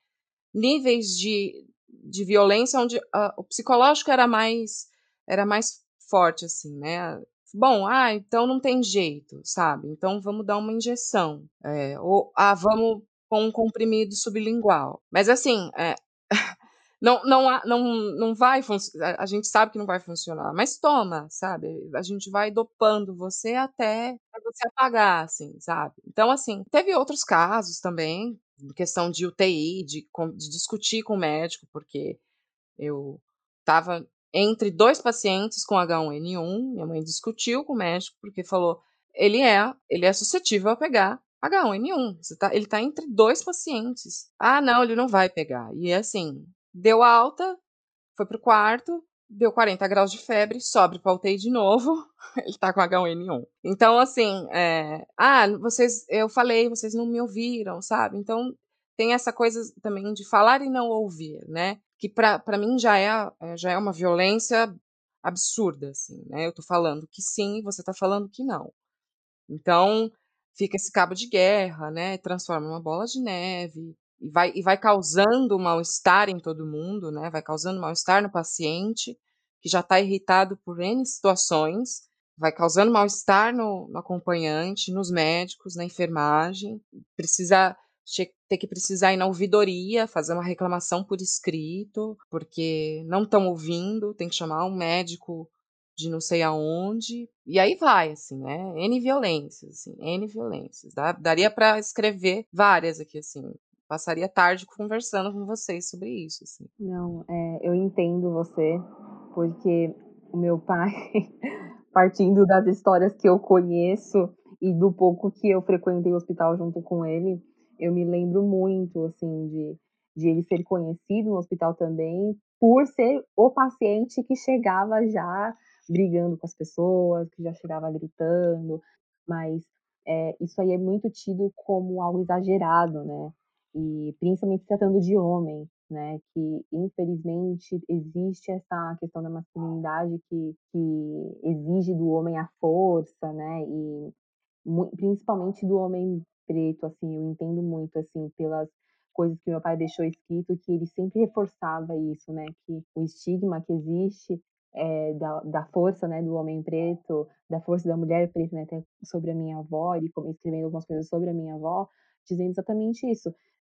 níveis de, de violência onde uh, o psicológico era mais era mais forte, assim, né? Bom, ah, então não tem jeito, sabe? Então vamos dar uma injeção. É, ou, ah, vamos com um comprimido sublingual. Mas assim, é, não, não, não, não vai funcionar. A gente sabe que não vai funcionar, mas toma, sabe? A gente vai dopando você até você apagar, assim, sabe? Então, assim, teve outros casos também, questão de UTI, de, de discutir com o médico, porque eu estava entre dois pacientes com H1N1. Minha mãe discutiu com o médico porque falou: ele é, ele é suscetível a pegar H1N1. Tá, ele está entre dois pacientes. Ah, não, ele não vai pegar. E assim, deu alta, foi pro quarto, deu 40 graus de febre, sobe para UTI de novo, ele tá com H1N1. Então, assim, é, ah, vocês, eu falei, vocês não me ouviram, sabe? Então, tem essa coisa também de falar e não ouvir, né? que para mim já é, é, já é uma violência absurda, assim, né? Eu tô falando que sim, você tá falando que não. Então, fica esse cabo de guerra, né? Transforma uma bola de neve e vai, e vai causando mal-estar em todo mundo, né? Vai causando mal-estar no paciente, que já está irritado por N situações, vai causando mal-estar no, no acompanhante, nos médicos, na enfermagem, precisa ter que precisar ir na ouvidoria, fazer uma reclamação por escrito, porque não estão ouvindo, tem que chamar um médico de não sei aonde, e aí vai, assim, né? N violências, assim, N violências. Dá, daria para escrever várias aqui, assim. Passaria tarde conversando com vocês sobre isso, assim. Não, é, eu entendo você, porque o meu pai, partindo das histórias que eu conheço e do pouco que eu frequentei o hospital junto com ele, eu me lembro muito, assim, de, de ele ser conhecido no hospital também por ser o paciente que chegava já brigando com as pessoas, que já chegava gritando, mas é, isso aí é muito tido como algo exagerado, né? E principalmente tratando de homem, né? Que infelizmente existe essa questão da masculinidade que, que exige do homem a força, né? E principalmente do homem preto, assim, eu entendo muito, assim, pelas coisas que meu pai deixou escrito, que ele sempre reforçava isso, né, que o estigma que existe é, da, da força, né, do homem preto, da força da mulher preta, né, até sobre a minha avó, ele escrevendo algumas coisas sobre a minha avó, dizendo exatamente isso,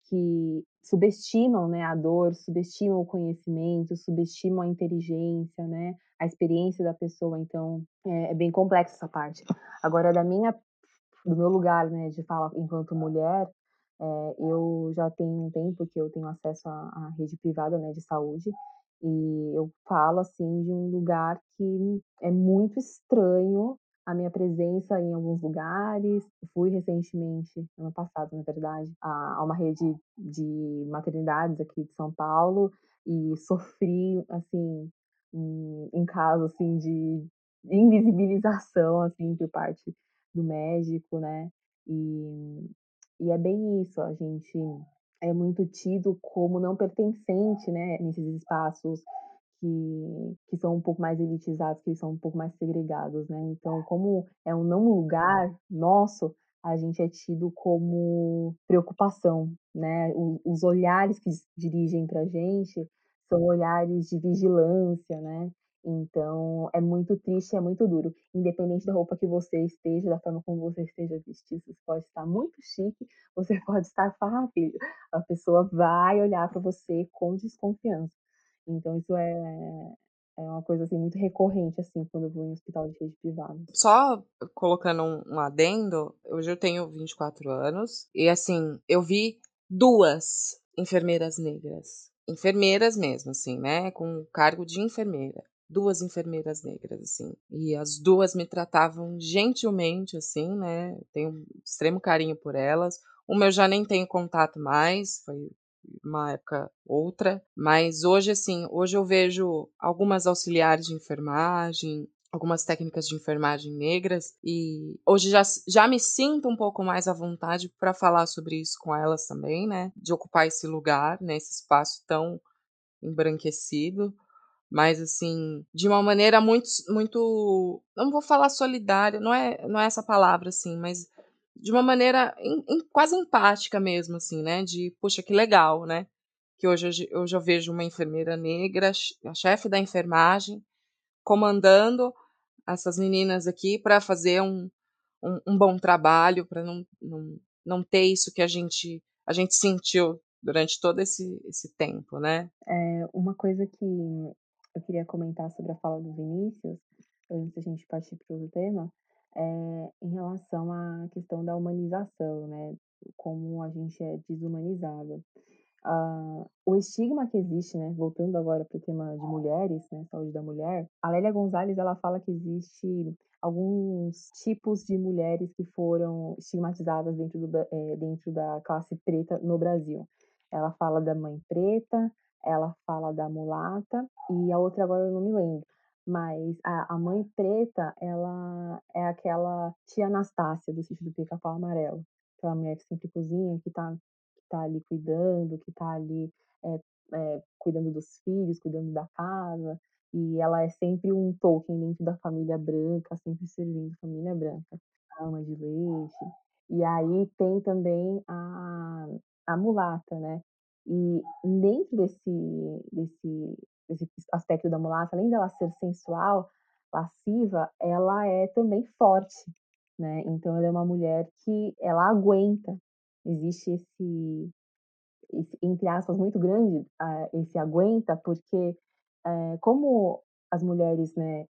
que subestimam, né, a dor, subestimam o conhecimento, subestimam a inteligência, né, a experiência da pessoa, então é, é bem complexa essa parte. Agora, da minha do meu lugar, né, de fala enquanto mulher, é, eu já tenho um tempo que eu tenho acesso à, à, rede privada, né, de saúde, e eu falo, assim, de um lugar que é muito estranho a minha presença em alguns lugares. Fui recentemente, ano passado, na verdade, a, a uma rede de maternidades aqui de São Paulo e sofri, assim, um, um caso, assim, de invisibilização, assim, por parte do médico, né? E, e é bem isso, a gente é muito tido como não pertencente, né, nesses espaços que, que são um pouco mais elitizados, que são um pouco mais segregados, né? Então, como é um não lugar nosso, a gente é tido como preocupação, né? Os olhares que dirigem para a gente são olhares de vigilância, né? Então, é muito triste, é muito duro. Independente da roupa que você esteja, da forma como você esteja vestido, você pode estar muito chique, você pode estar farrapilho. A pessoa vai olhar para você com desconfiança. Então, isso é, é uma coisa assim muito recorrente assim quando eu vou em hospital de rede privada. Só colocando um, um adendo, hoje eu tenho 24 anos e assim, eu vi duas enfermeiras negras, enfermeiras mesmo assim, né, com cargo de enfermeira duas enfermeiras negras, assim. E as duas me tratavam gentilmente, assim, né? Tenho um extremo carinho por elas. Uma eu já nem tenho contato mais, foi uma época outra, mas hoje assim, hoje eu vejo algumas auxiliares de enfermagem, algumas técnicas de enfermagem negras e hoje já, já me sinto um pouco mais à vontade para falar sobre isso com elas também, né? De ocupar esse lugar, né? Esse espaço tão embranquecido mas assim, de uma maneira muito muito, não vou falar solidária, não é não é essa palavra assim, mas de uma maneira em, em, quase empática mesmo assim, né? De, puxa, que legal, né? Que hoje eu já vejo uma enfermeira negra, a chefe da enfermagem, comandando essas meninas aqui para fazer um, um, um, bom trabalho, para não, não, não ter isso que a gente a gente sentiu durante todo esse, esse tempo, né? É, uma coisa que eu queria comentar sobre a fala do Vinícius, antes da gente partir para o tema, é em relação à questão da humanização, né? Como a gente é desumanizado. Uh, o estigma que existe, né, voltando agora para o tema de mulheres, né, saúde da mulher, a Lélia Gonzalez ela fala que existe alguns tipos de mulheres que foram estigmatizadas dentro, do, é, dentro da classe preta no Brasil. Ela fala da mãe preta, ela fala da mulata e a outra agora eu não me lembro. Mas a, a mãe preta, ela é aquela tia Anastácia do sítio do Pica-Pau Amarelo. Aquela mulher que sempre cozinha, que tá, que tá ali cuidando, que tá ali é, é, cuidando dos filhos, cuidando da casa. E ela é sempre um Tolkien dentro da família branca, sempre servindo família branca. A ama de leite. E aí tem também a, a mulata, né? E dentro desse, desse, desse aspecto da mulata, além dela ser sensual, lasciva, ela é também forte, né? Então ela é uma mulher que ela aguenta. Existe esse, esse entre aspas muito grande uh, esse aguenta, porque uh, como as mulheres, né,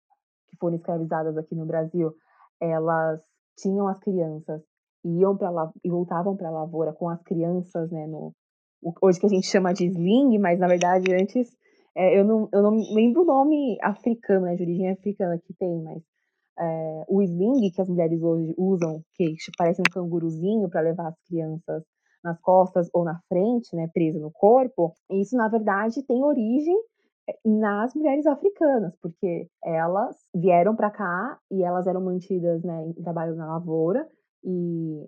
que foram escravizadas aqui no Brasil, elas tinham as crianças e iam para e voltavam para a lavoura com as crianças, né, no, hoje que a gente chama de sling, mas na verdade antes é, eu, não, eu não lembro o nome africano, né, de origem africana que tem, mas é, o sling que as mulheres hoje usam, que parece um canguruzinho para levar as crianças nas costas ou na frente, né, preso no corpo, isso na verdade tem origem é, nas mulheres africanas, porque elas vieram para cá e elas eram mantidas né, em trabalho na lavoura e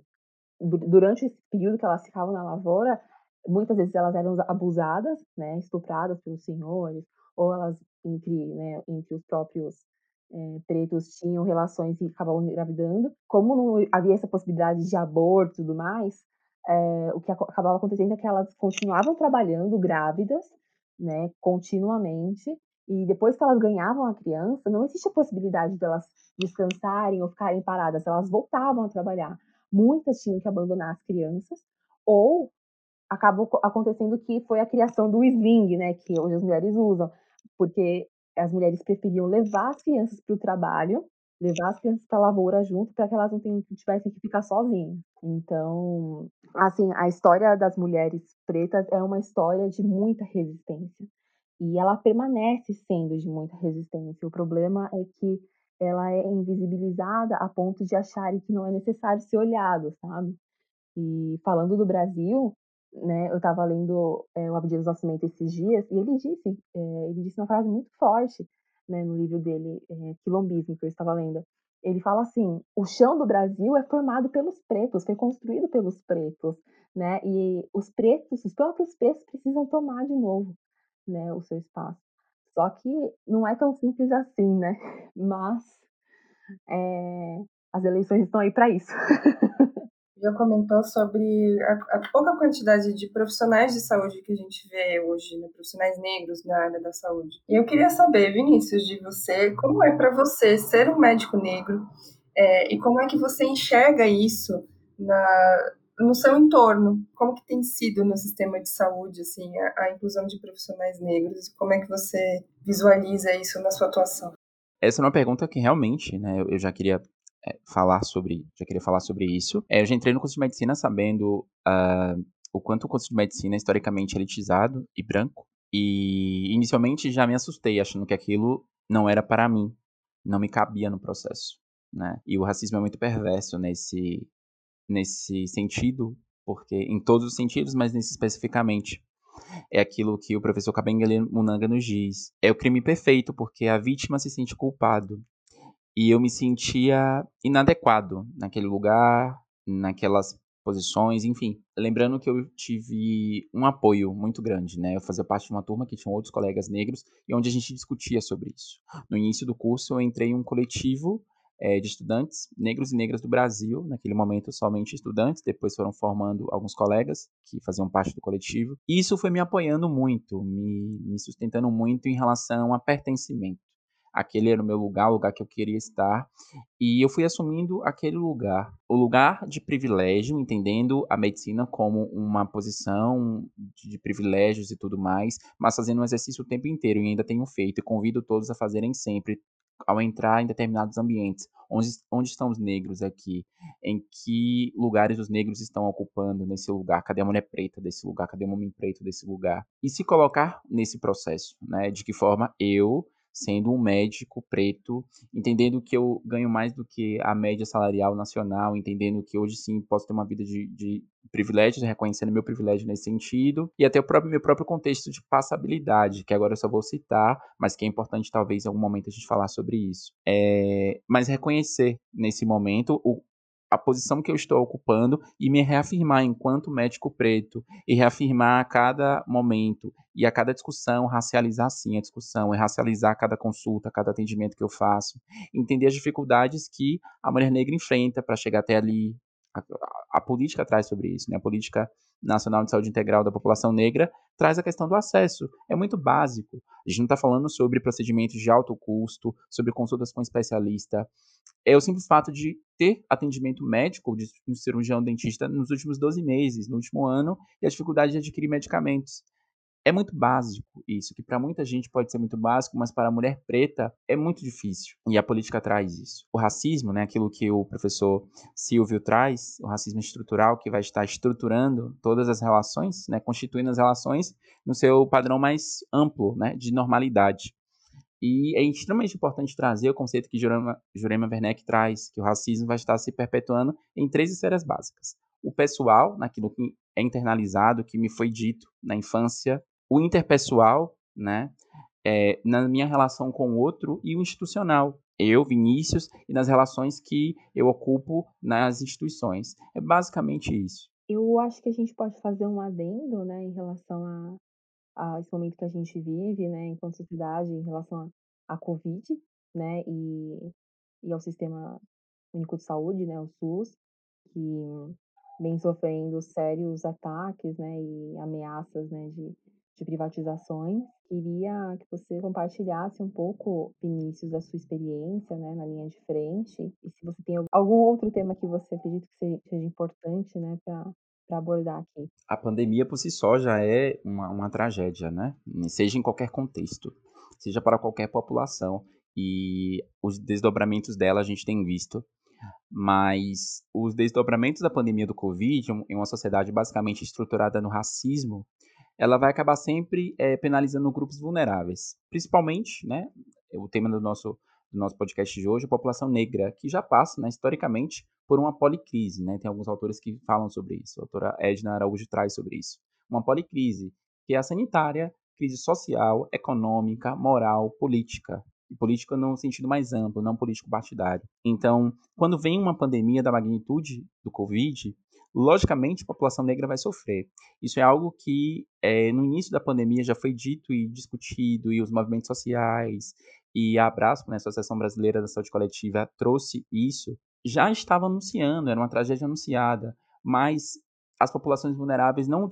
durante esse período que elas ficavam na lavoura, muitas vezes elas eram abusadas, né, estupradas pelos senhores, ou elas entre, né, entre os próprios é, pretos tinham relações e acabavam engravidando. Como não havia essa possibilidade de aborto e tudo mais, é, o que acabava acontecendo é que elas continuavam trabalhando grávidas, né, continuamente, e depois que elas ganhavam a criança, não existe a possibilidade delas descansarem ou ficarem paradas, elas voltavam a trabalhar. Muitas tinham que abandonar as crianças, ou acabou acontecendo que foi a criação do sling, né, que hoje as mulheres usam, porque as mulheres preferiam levar as crianças para o trabalho, levar as crianças para a lavoura junto, para que elas não tivessem que ficar sozinhas. Então, assim, a história das mulheres pretas é uma história de muita resistência. E ela permanece sendo de muita resistência. O problema é que ela é invisibilizada a ponto de acharem que não é necessário ser olhado, sabe? E falando do Brasil, né, eu estava lendo é, o Abdias Nascimento esses dias e ele disse, é, ele disse uma frase muito forte, né, no livro dele, é, Quilombismo, que eu estava lendo. Ele fala assim: o chão do Brasil é formado pelos pretos, foi construído pelos pretos, né? E os pretos, os próprios pretos precisam tomar de novo, né, o seu espaço. Só que não é tão simples assim, né? Mas é, as eleições estão aí para isso. já comentou sobre a, a, pouca quantidade de profissionais de saúde que a gente vê hoje, né, profissionais negros na área da saúde. E eu queria saber, Vinícius, de você, como é para você ser um médico negro é, e como é que você enxerga isso na, no seu entorno? Como que tem sido no sistema de saúde, assim, a, a inclusão de profissionais negros? E como é que você visualiza isso na sua atuação? Essa é uma pergunta que realmente, né, eu já queria falar sobre, já queria falar sobre isso. É, eu já entrei no curso de medicina sabendo uh, o quanto o curso de medicina é historicamente elitizado e branco. E inicialmente já me assustei, achando que aquilo não era para mim, não me cabia no processo, né? E o racismo é muito perverso nesse nesse sentido, porque em todos os sentidos, mas nesse especificamente. É aquilo que o professor Kabengele Munanga nos diz. É o crime perfeito, porque a vítima se sente culpado. E eu me sentia inadequado naquele lugar, naquelas posições, enfim. Lembrando que eu tive um apoio muito grande, né? Eu fazia parte de uma turma que tinha outros colegas negros e onde a gente discutia sobre isso. No início do curso, eu entrei em um coletivo é, de estudantes negros e negras do Brasil, naquele momento somente estudantes, depois foram formando alguns colegas que faziam parte do coletivo. E isso foi me apoiando muito, me, me sustentando muito em relação a pertencimento aquele era o meu lugar, o lugar que eu queria estar, e eu fui assumindo aquele lugar, o lugar de privilégio, entendendo a medicina como uma posição de privilégios e tudo mais, mas fazendo um exercício o tempo inteiro, e ainda tenho feito, e convido todos a fazerem sempre, ao entrar em determinados ambientes, onde, onde estão os negros aqui, em que lugares os negros estão ocupando nesse lugar, cadê a mulher preta desse lugar, cadê o homem preto desse lugar, e se colocar nesse processo, né, de que forma eu sendo um médico preto, entendendo que eu ganho mais do que a média salarial nacional, entendendo que hoje sim posso ter uma vida de, de privilégios, reconhecendo meu privilégio nesse sentido, e até o próprio, meu próprio contexto de passabilidade, que agora eu só vou citar, mas que é importante talvez em algum momento a gente falar sobre isso. É, mas reconhecer nesse momento o, a posição que eu estou ocupando e me reafirmar enquanto médico preto e reafirmar a cada momento e a cada discussão, racializar sim a discussão, e racializar cada consulta, cada atendimento que eu faço, entender as dificuldades que a mulher negra enfrenta para chegar até ali. A, a, política traz sobre isso, né? A política nacional de saúde integral da população negra traz a questão do acesso. É muito básico. A gente não está falando sobre procedimentos de alto custo, sobre consultas com especialista é o simples fato de ter atendimento médico de um cirurgião dentista nos últimos 12 meses, no último ano, e a dificuldade de adquirir medicamentos. É muito básico isso, que para muita gente pode ser muito básico, mas para a mulher preta é muito difícil. E a política traz isso. O racismo, né, aquilo que o professor Silvio traz, o racismo estrutural, que vai estar estruturando todas as relações, né, constituindo as relações no seu padrão mais amplo né, de normalidade. E é extremamente importante trazer o conceito que Jurema, Jurema Werneck traz, que o racismo vai estar se perpetuando em três esferas básicas. O pessoal, naquilo que é internalizado, que me foi dito na infância, o interpessoal, né, é, na minha relação com o outro, e o institucional, eu, Vinícius, e nas relações que eu ocupo nas instituições. É basicamente isso. Eu acho que a gente pode fazer um adendo, né, em relação a, a esse momento que a gente vive, né, enquanto sociedade, em relação à Covid, né, e, e ao Sistema Único de Saúde, né, o SUS, que vem sofrendo sérios ataques, né, e ameaças, né, de, de privatizações. Queria que você compartilhasse um pouco, Vinícius, da sua experiência, né, na linha de frente, e se você tem algum outro tema que você acredita que seja importante, né, para para abordar aqui? A pandemia por si só já é uma, uma tragédia, né? Seja em qualquer contexto, seja para qualquer população. E os desdobramentos dela a gente tem visto. Mas os desdobramentos da pandemia do Covid, em uma sociedade basicamente estruturada no racismo, ela vai acabar sempre é, penalizando grupos vulneráveis. Principalmente, né? O tema do nosso do nosso podcast de hoje, a população negra, que já passa, né, historicamente, por uma policrise. Né? Tem alguns autores que falam sobre isso. A autora Edna Araújo traz sobre isso. Uma policrise, que é a sanitária, crise social, econômica, moral, política. E política no sentido mais amplo, não político partidário. Então, quando vem uma pandemia da magnitude do Covid, logicamente a população negra vai sofrer. Isso é algo que é, no início da pandemia já foi dito e discutido, e os movimentos sociais e a Abrasco, né, a Associação Brasileira da Saúde Coletiva, trouxe isso, já estava anunciando, era uma tragédia anunciada, mas as populações vulneráveis não,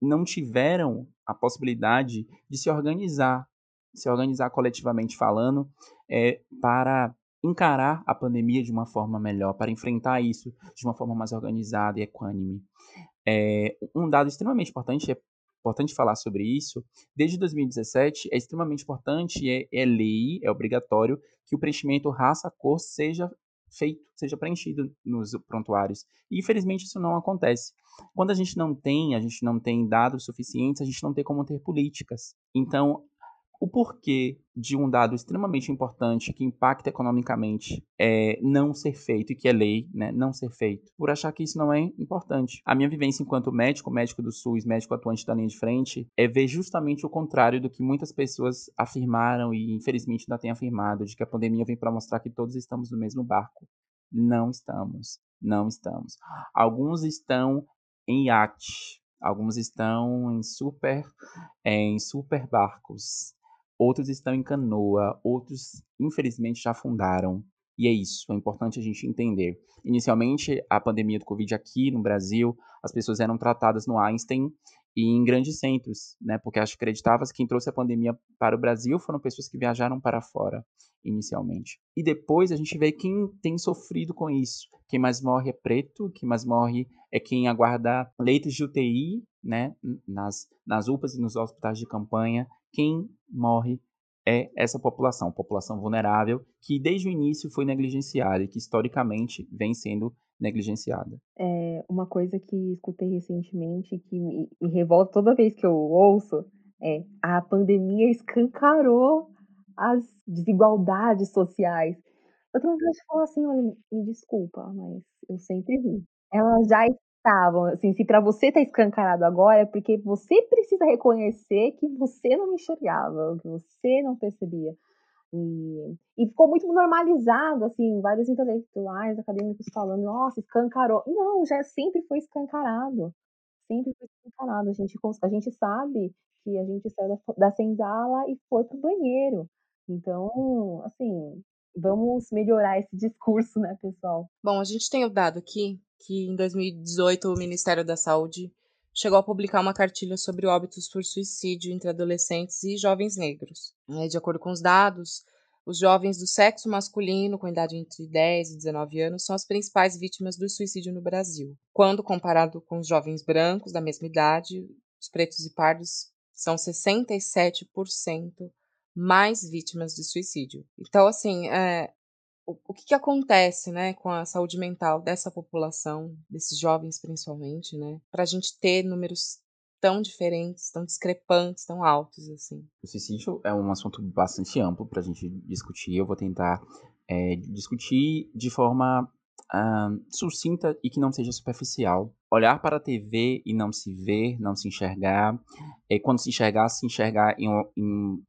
não tiveram a possibilidade de se organizar, se organizar coletivamente falando, é, para encarar a pandemia de uma forma melhor, para enfrentar isso de uma forma mais organizada e equânime. É, um dado extremamente importante é importante falar sobre isso. Desde 2017, é extremamente importante, é, é lei, é obrigatório que o preenchimento raça-cor seja feito, seja preenchido nos prontuários. E infelizmente isso não acontece. Quando a gente não tem, a gente não tem dados suficientes, a gente não tem como ter políticas. Então, o porquê de um dado extremamente importante que impacta economicamente é, não ser feito, e que é lei, né, não ser feito, por achar que isso não é importante. A minha vivência enquanto médico, médico do SUS, médico atuante da linha de frente, é ver justamente o contrário do que muitas pessoas afirmaram e infelizmente ainda têm afirmado, de que a pandemia vem para mostrar que todos estamos no mesmo barco. Não estamos, não estamos. Alguns estão em iate, alguns estão em super, em super barcos, outros estão em canoa, outros infelizmente já afundaram. E é isso, é importante a gente entender. Inicialmente, a pandemia do Covid aqui no Brasil, as pessoas eram tratadas no Einstein e em grandes centros, né? Porque acho que acreditava que quem trouxe a pandemia para o Brasil foram pessoas que viajaram para fora inicialmente. E depois a gente vê quem tem sofrido com isso. Quem mais morre é preto, quem mais morre é quem aguarda leitos de UTI, né? Nas, nas UPAs e nos hospitais de campanha. Quem morre é essa população, população vulnerável, que desde o início foi negligenciada e que historicamente vem sendo negligenciada. É uma coisa que escutei recentemente que me, me revolta toda vez que eu ouço é a pandemia escancarou as desigualdades sociais. Eu tenho vontade de falar assim, olha, me desculpa, mas eu sempre vi. Elas já estavam, assim, se para você tá escancarado agora, é porque você precisa reconhecer que você não enxergava, que você não percebia. E, e ficou muito normalizado, assim, vários intelectuais, acadêmicos falando, nossa, escancarou. Não, já sempre foi escancarado. Sempre foi escancarado. A gente, a gente sabe que a gente saiu da, da senzala e foi pro banheiro. Então, assim, vamos melhorar esse discurso, né, pessoal? Bom, a gente tem o dado aqui que em 2018 o Ministério da Saúde chegou a publicar uma cartilha sobre óbitos por suicídio entre adolescentes e jovens negros. É, de acordo com os dados, os jovens do sexo masculino, com idade entre 10 e 19 anos, são as principais vítimas do suicídio no Brasil. Quando comparado com os jovens brancos da mesma idade, os pretos e pardos são 67% mais vítimas de suicídio. Então, assim, é, o, o que, que, acontece né, com a saúde mental dessa população, desses jovens principalmente, né, para a gente ter números tão diferentes, tão discrepantes, tão altos assim. O suicídio é um assunto bastante amplo para a gente discutir. Eu vou tentar é, discutir de forma uh, sucinta e que não seja superficial. Olhar para a TV e não se ver, não se enxergar. E quando se enxergar, se enxergar em, em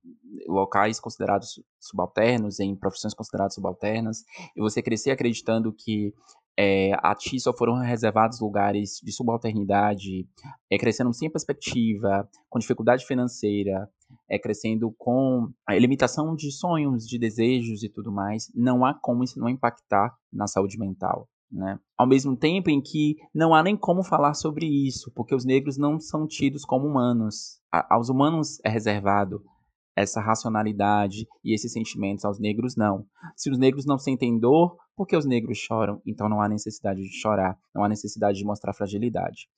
locais considerados subalternos, em profissões consideradas subalternas. E você crescer acreditando que é, a ti só foram reservados lugares de subalternidade, é, crescendo sem perspectiva, com dificuldade financeira, é, crescendo com a limitação de sonhos, de desejos e tudo mais, não há como isso não impactar na saúde mental. Né? Ao mesmo tempo em que não há nem como falar sobre isso, porque os negros não são tidos como humanos. A, aos humanos é reservado essa racionalidade e esses sentimentos aos negros, não. Se os negros não sentem dor, por que os negros choram? Então não há necessidade de chorar, não há necessidade de mostrar fragilidade.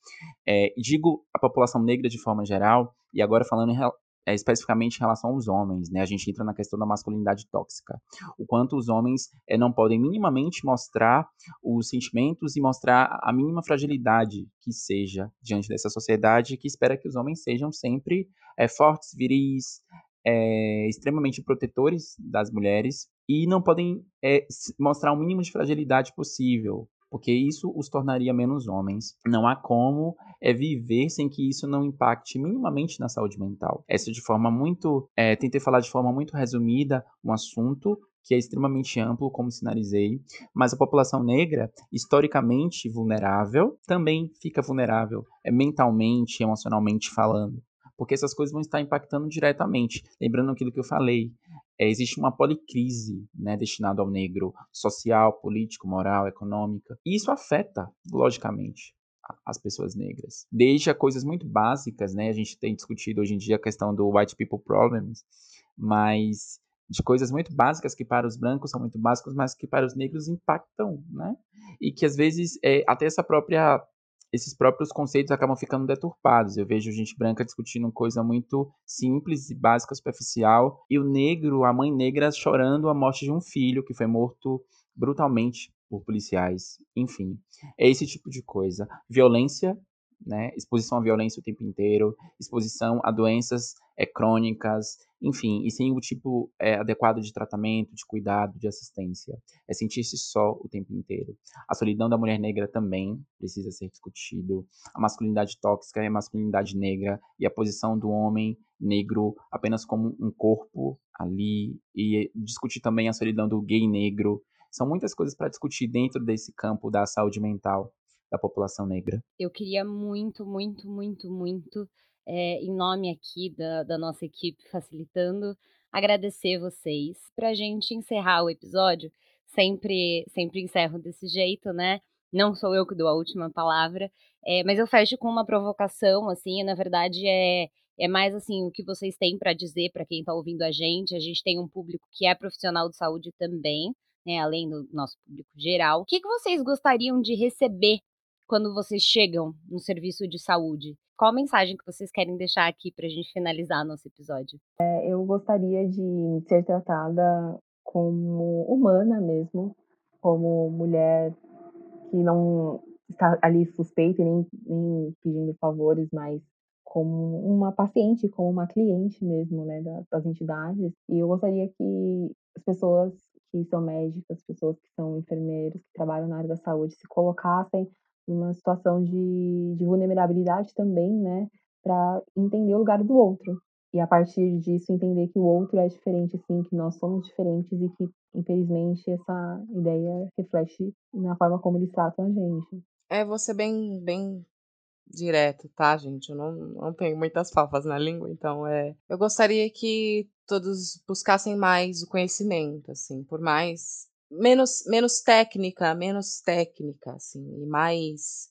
É, digo a população negra de forma geral, e agora falando em, é, especificamente em relação aos homens, né? A gente entra na questão da masculinidade tóxica. O quanto os homens é, não podem minimamente mostrar os sentimentos e mostrar a mínima fragilidade que seja diante dessa sociedade que espera que os homens sejam sempre é, fortes, viris, é, extremamente protetores das mulheres e não podem mostrar o mínimo de fragilidade possível, porque isso os tornaria menos homens. Não há como é, viver sem que isso não impacte minimamente na saúde mental. Essa de forma muito. É, tentei falar de forma muito resumida um assunto que é extremamente amplo, como sinalizei, mas a população negra, historicamente vulnerável, também fica vulnerável é, mentalmente, emocionalmente falando porque essas coisas vão estar impactando diretamente. Lembrando aquilo que eu falei, é, existe uma policrise né, destinada ao negro, social, político, moral, econômica, e isso afeta, logicamente, as pessoas negras. Desde a coisas muito básicas, né, a gente tem discutido hoje em dia a questão do white people problems, mas de coisas muito básicas que para os brancos são muito básicas, mas que para os negros impactam, né? E que às vezes é, até essa própria esses próprios conceitos acabam ficando deturpados. Eu vejo gente branca discutindo coisa muito simples e básica, superficial, e o negro, a mãe negra, chorando a morte de um filho que foi morto brutalmente por policiais. Enfim, é esse tipo de coisa. Violência, né? exposição à violência o tempo inteiro, exposição a doenças é, crônicas, enfim, e sem o tipo é, adequado de tratamento, de cuidado, de assistência. É sentir-se só o tempo inteiro. A solidão da mulher negra também precisa ser discutido. A masculinidade tóxica é a masculinidade negra e a posição do homem negro apenas como um corpo ali e discutir também a solidão do gay negro. São muitas coisas para discutir dentro desse campo da saúde mental da população negra. Eu queria muito, muito, muito, muito, é, em nome aqui da, da nossa equipe facilitando, agradecer vocês. Para a gente encerrar o episódio, sempre, sempre encerro desse jeito, né? Não sou eu que dou a última palavra, é, mas eu fecho com uma provocação, assim, na verdade é é mais assim o que vocês têm para dizer para quem está ouvindo a gente. A gente tem um público que é profissional de saúde também, né, além do nosso público geral. O que, que vocês gostariam de receber quando vocês chegam no serviço de saúde? Qual a mensagem que vocês querem deixar aqui para a gente finalizar nosso episódio? É, eu gostaria de ser tratada como humana mesmo, como mulher que não está ali suspeita e nem, nem pedindo favores, mas como uma paciente, como uma cliente mesmo, né, das entidades. E eu gostaria que as pessoas que são médicas, pessoas que são enfermeiros, que trabalham na área da saúde, se colocassem numa situação de, de vulnerabilidade também, né, para entender o lugar do outro. E a partir disso entender que o outro é diferente, sim, que nós somos diferentes e que, infelizmente, essa ideia reflete na forma como eles tratam a gente. É, você bem, bem direto, tá, gente? Eu não, não tenho muitas favas na língua, então é. Eu gostaria que todos buscassem mais o conhecimento, assim, por mais menos menos técnica, menos técnica, assim, e mais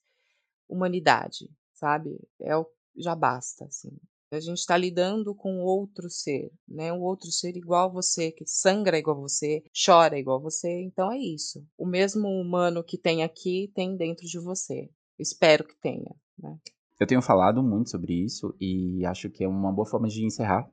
humanidade, sabe? É o já basta, assim. A gente está lidando com outro ser, né? Um outro ser igual a você, que sangra igual a você, chora igual a você. Então é isso. O mesmo humano que tem aqui tem dentro de você. Espero que tenha. Né? Eu tenho falado muito sobre isso e acho que é uma boa forma de encerrar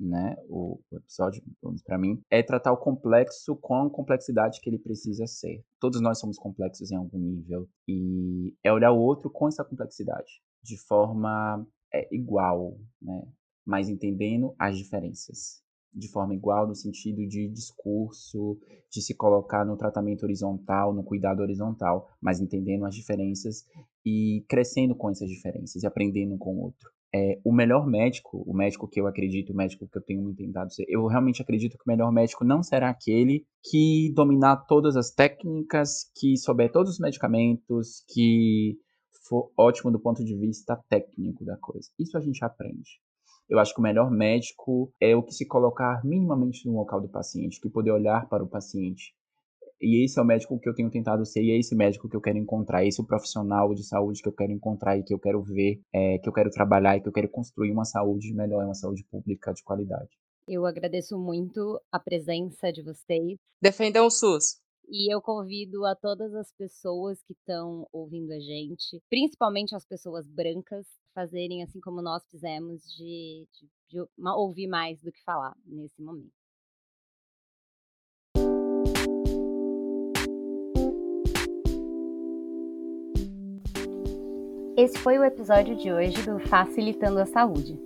né, o, o episódio, para mim, é tratar o complexo com a complexidade que ele precisa ser. Todos nós somos complexos em algum nível e é olhar o outro com essa complexidade, de forma é, igual, né, mas entendendo as diferenças de forma igual no sentido de discurso, de se colocar no tratamento horizontal, no cuidado horizontal, mas entendendo as diferenças e crescendo com essas diferenças e aprendendo com o outro. É, o melhor médico, o médico que eu acredito, o médico que eu tenho tentado ser, eu realmente acredito que o melhor médico não será aquele que dominar todas as técnicas, que souber todos os medicamentos, que for ótimo do ponto de vista técnico da coisa. Isso a gente aprende. Eu acho que o melhor médico é o que se colocar minimamente no local do paciente, que poder olhar para o paciente. E esse é o médico que eu tenho tentado ser, e é esse médico que eu quero encontrar, esse é o profissional de saúde que eu quero encontrar e que eu quero ver, é, que eu quero trabalhar e que eu quero construir uma saúde melhor, uma saúde pública de qualidade. Eu agradeço muito a presença de vocês. Defendam o SUS. E eu convido a todas as pessoas que estão ouvindo a gente, principalmente as pessoas brancas, fazerem assim como nós fizemos, de, de, de ouvir mais do que falar nesse momento. Esse foi o episódio de hoje do Facilitando a Saúde.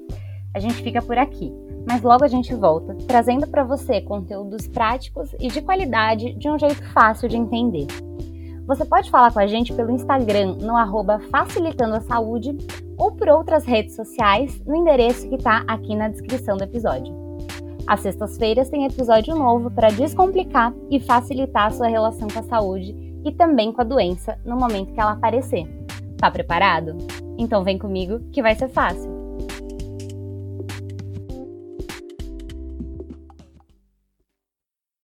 A gente fica por aqui, mas logo a gente volta trazendo para você conteúdos práticos e de qualidade de um jeito fácil de entender. Você pode falar com a gente pelo Instagram no arroba Facilitando a Saúde ou por outras redes sociais no endereço que está aqui na descrição do episódio. Às sextas-feiras tem episódio novo para descomplicar e facilitar a sua relação com a saúde e também com a doença no momento que ela aparecer. Tá preparado? Então vem comigo que vai ser fácil.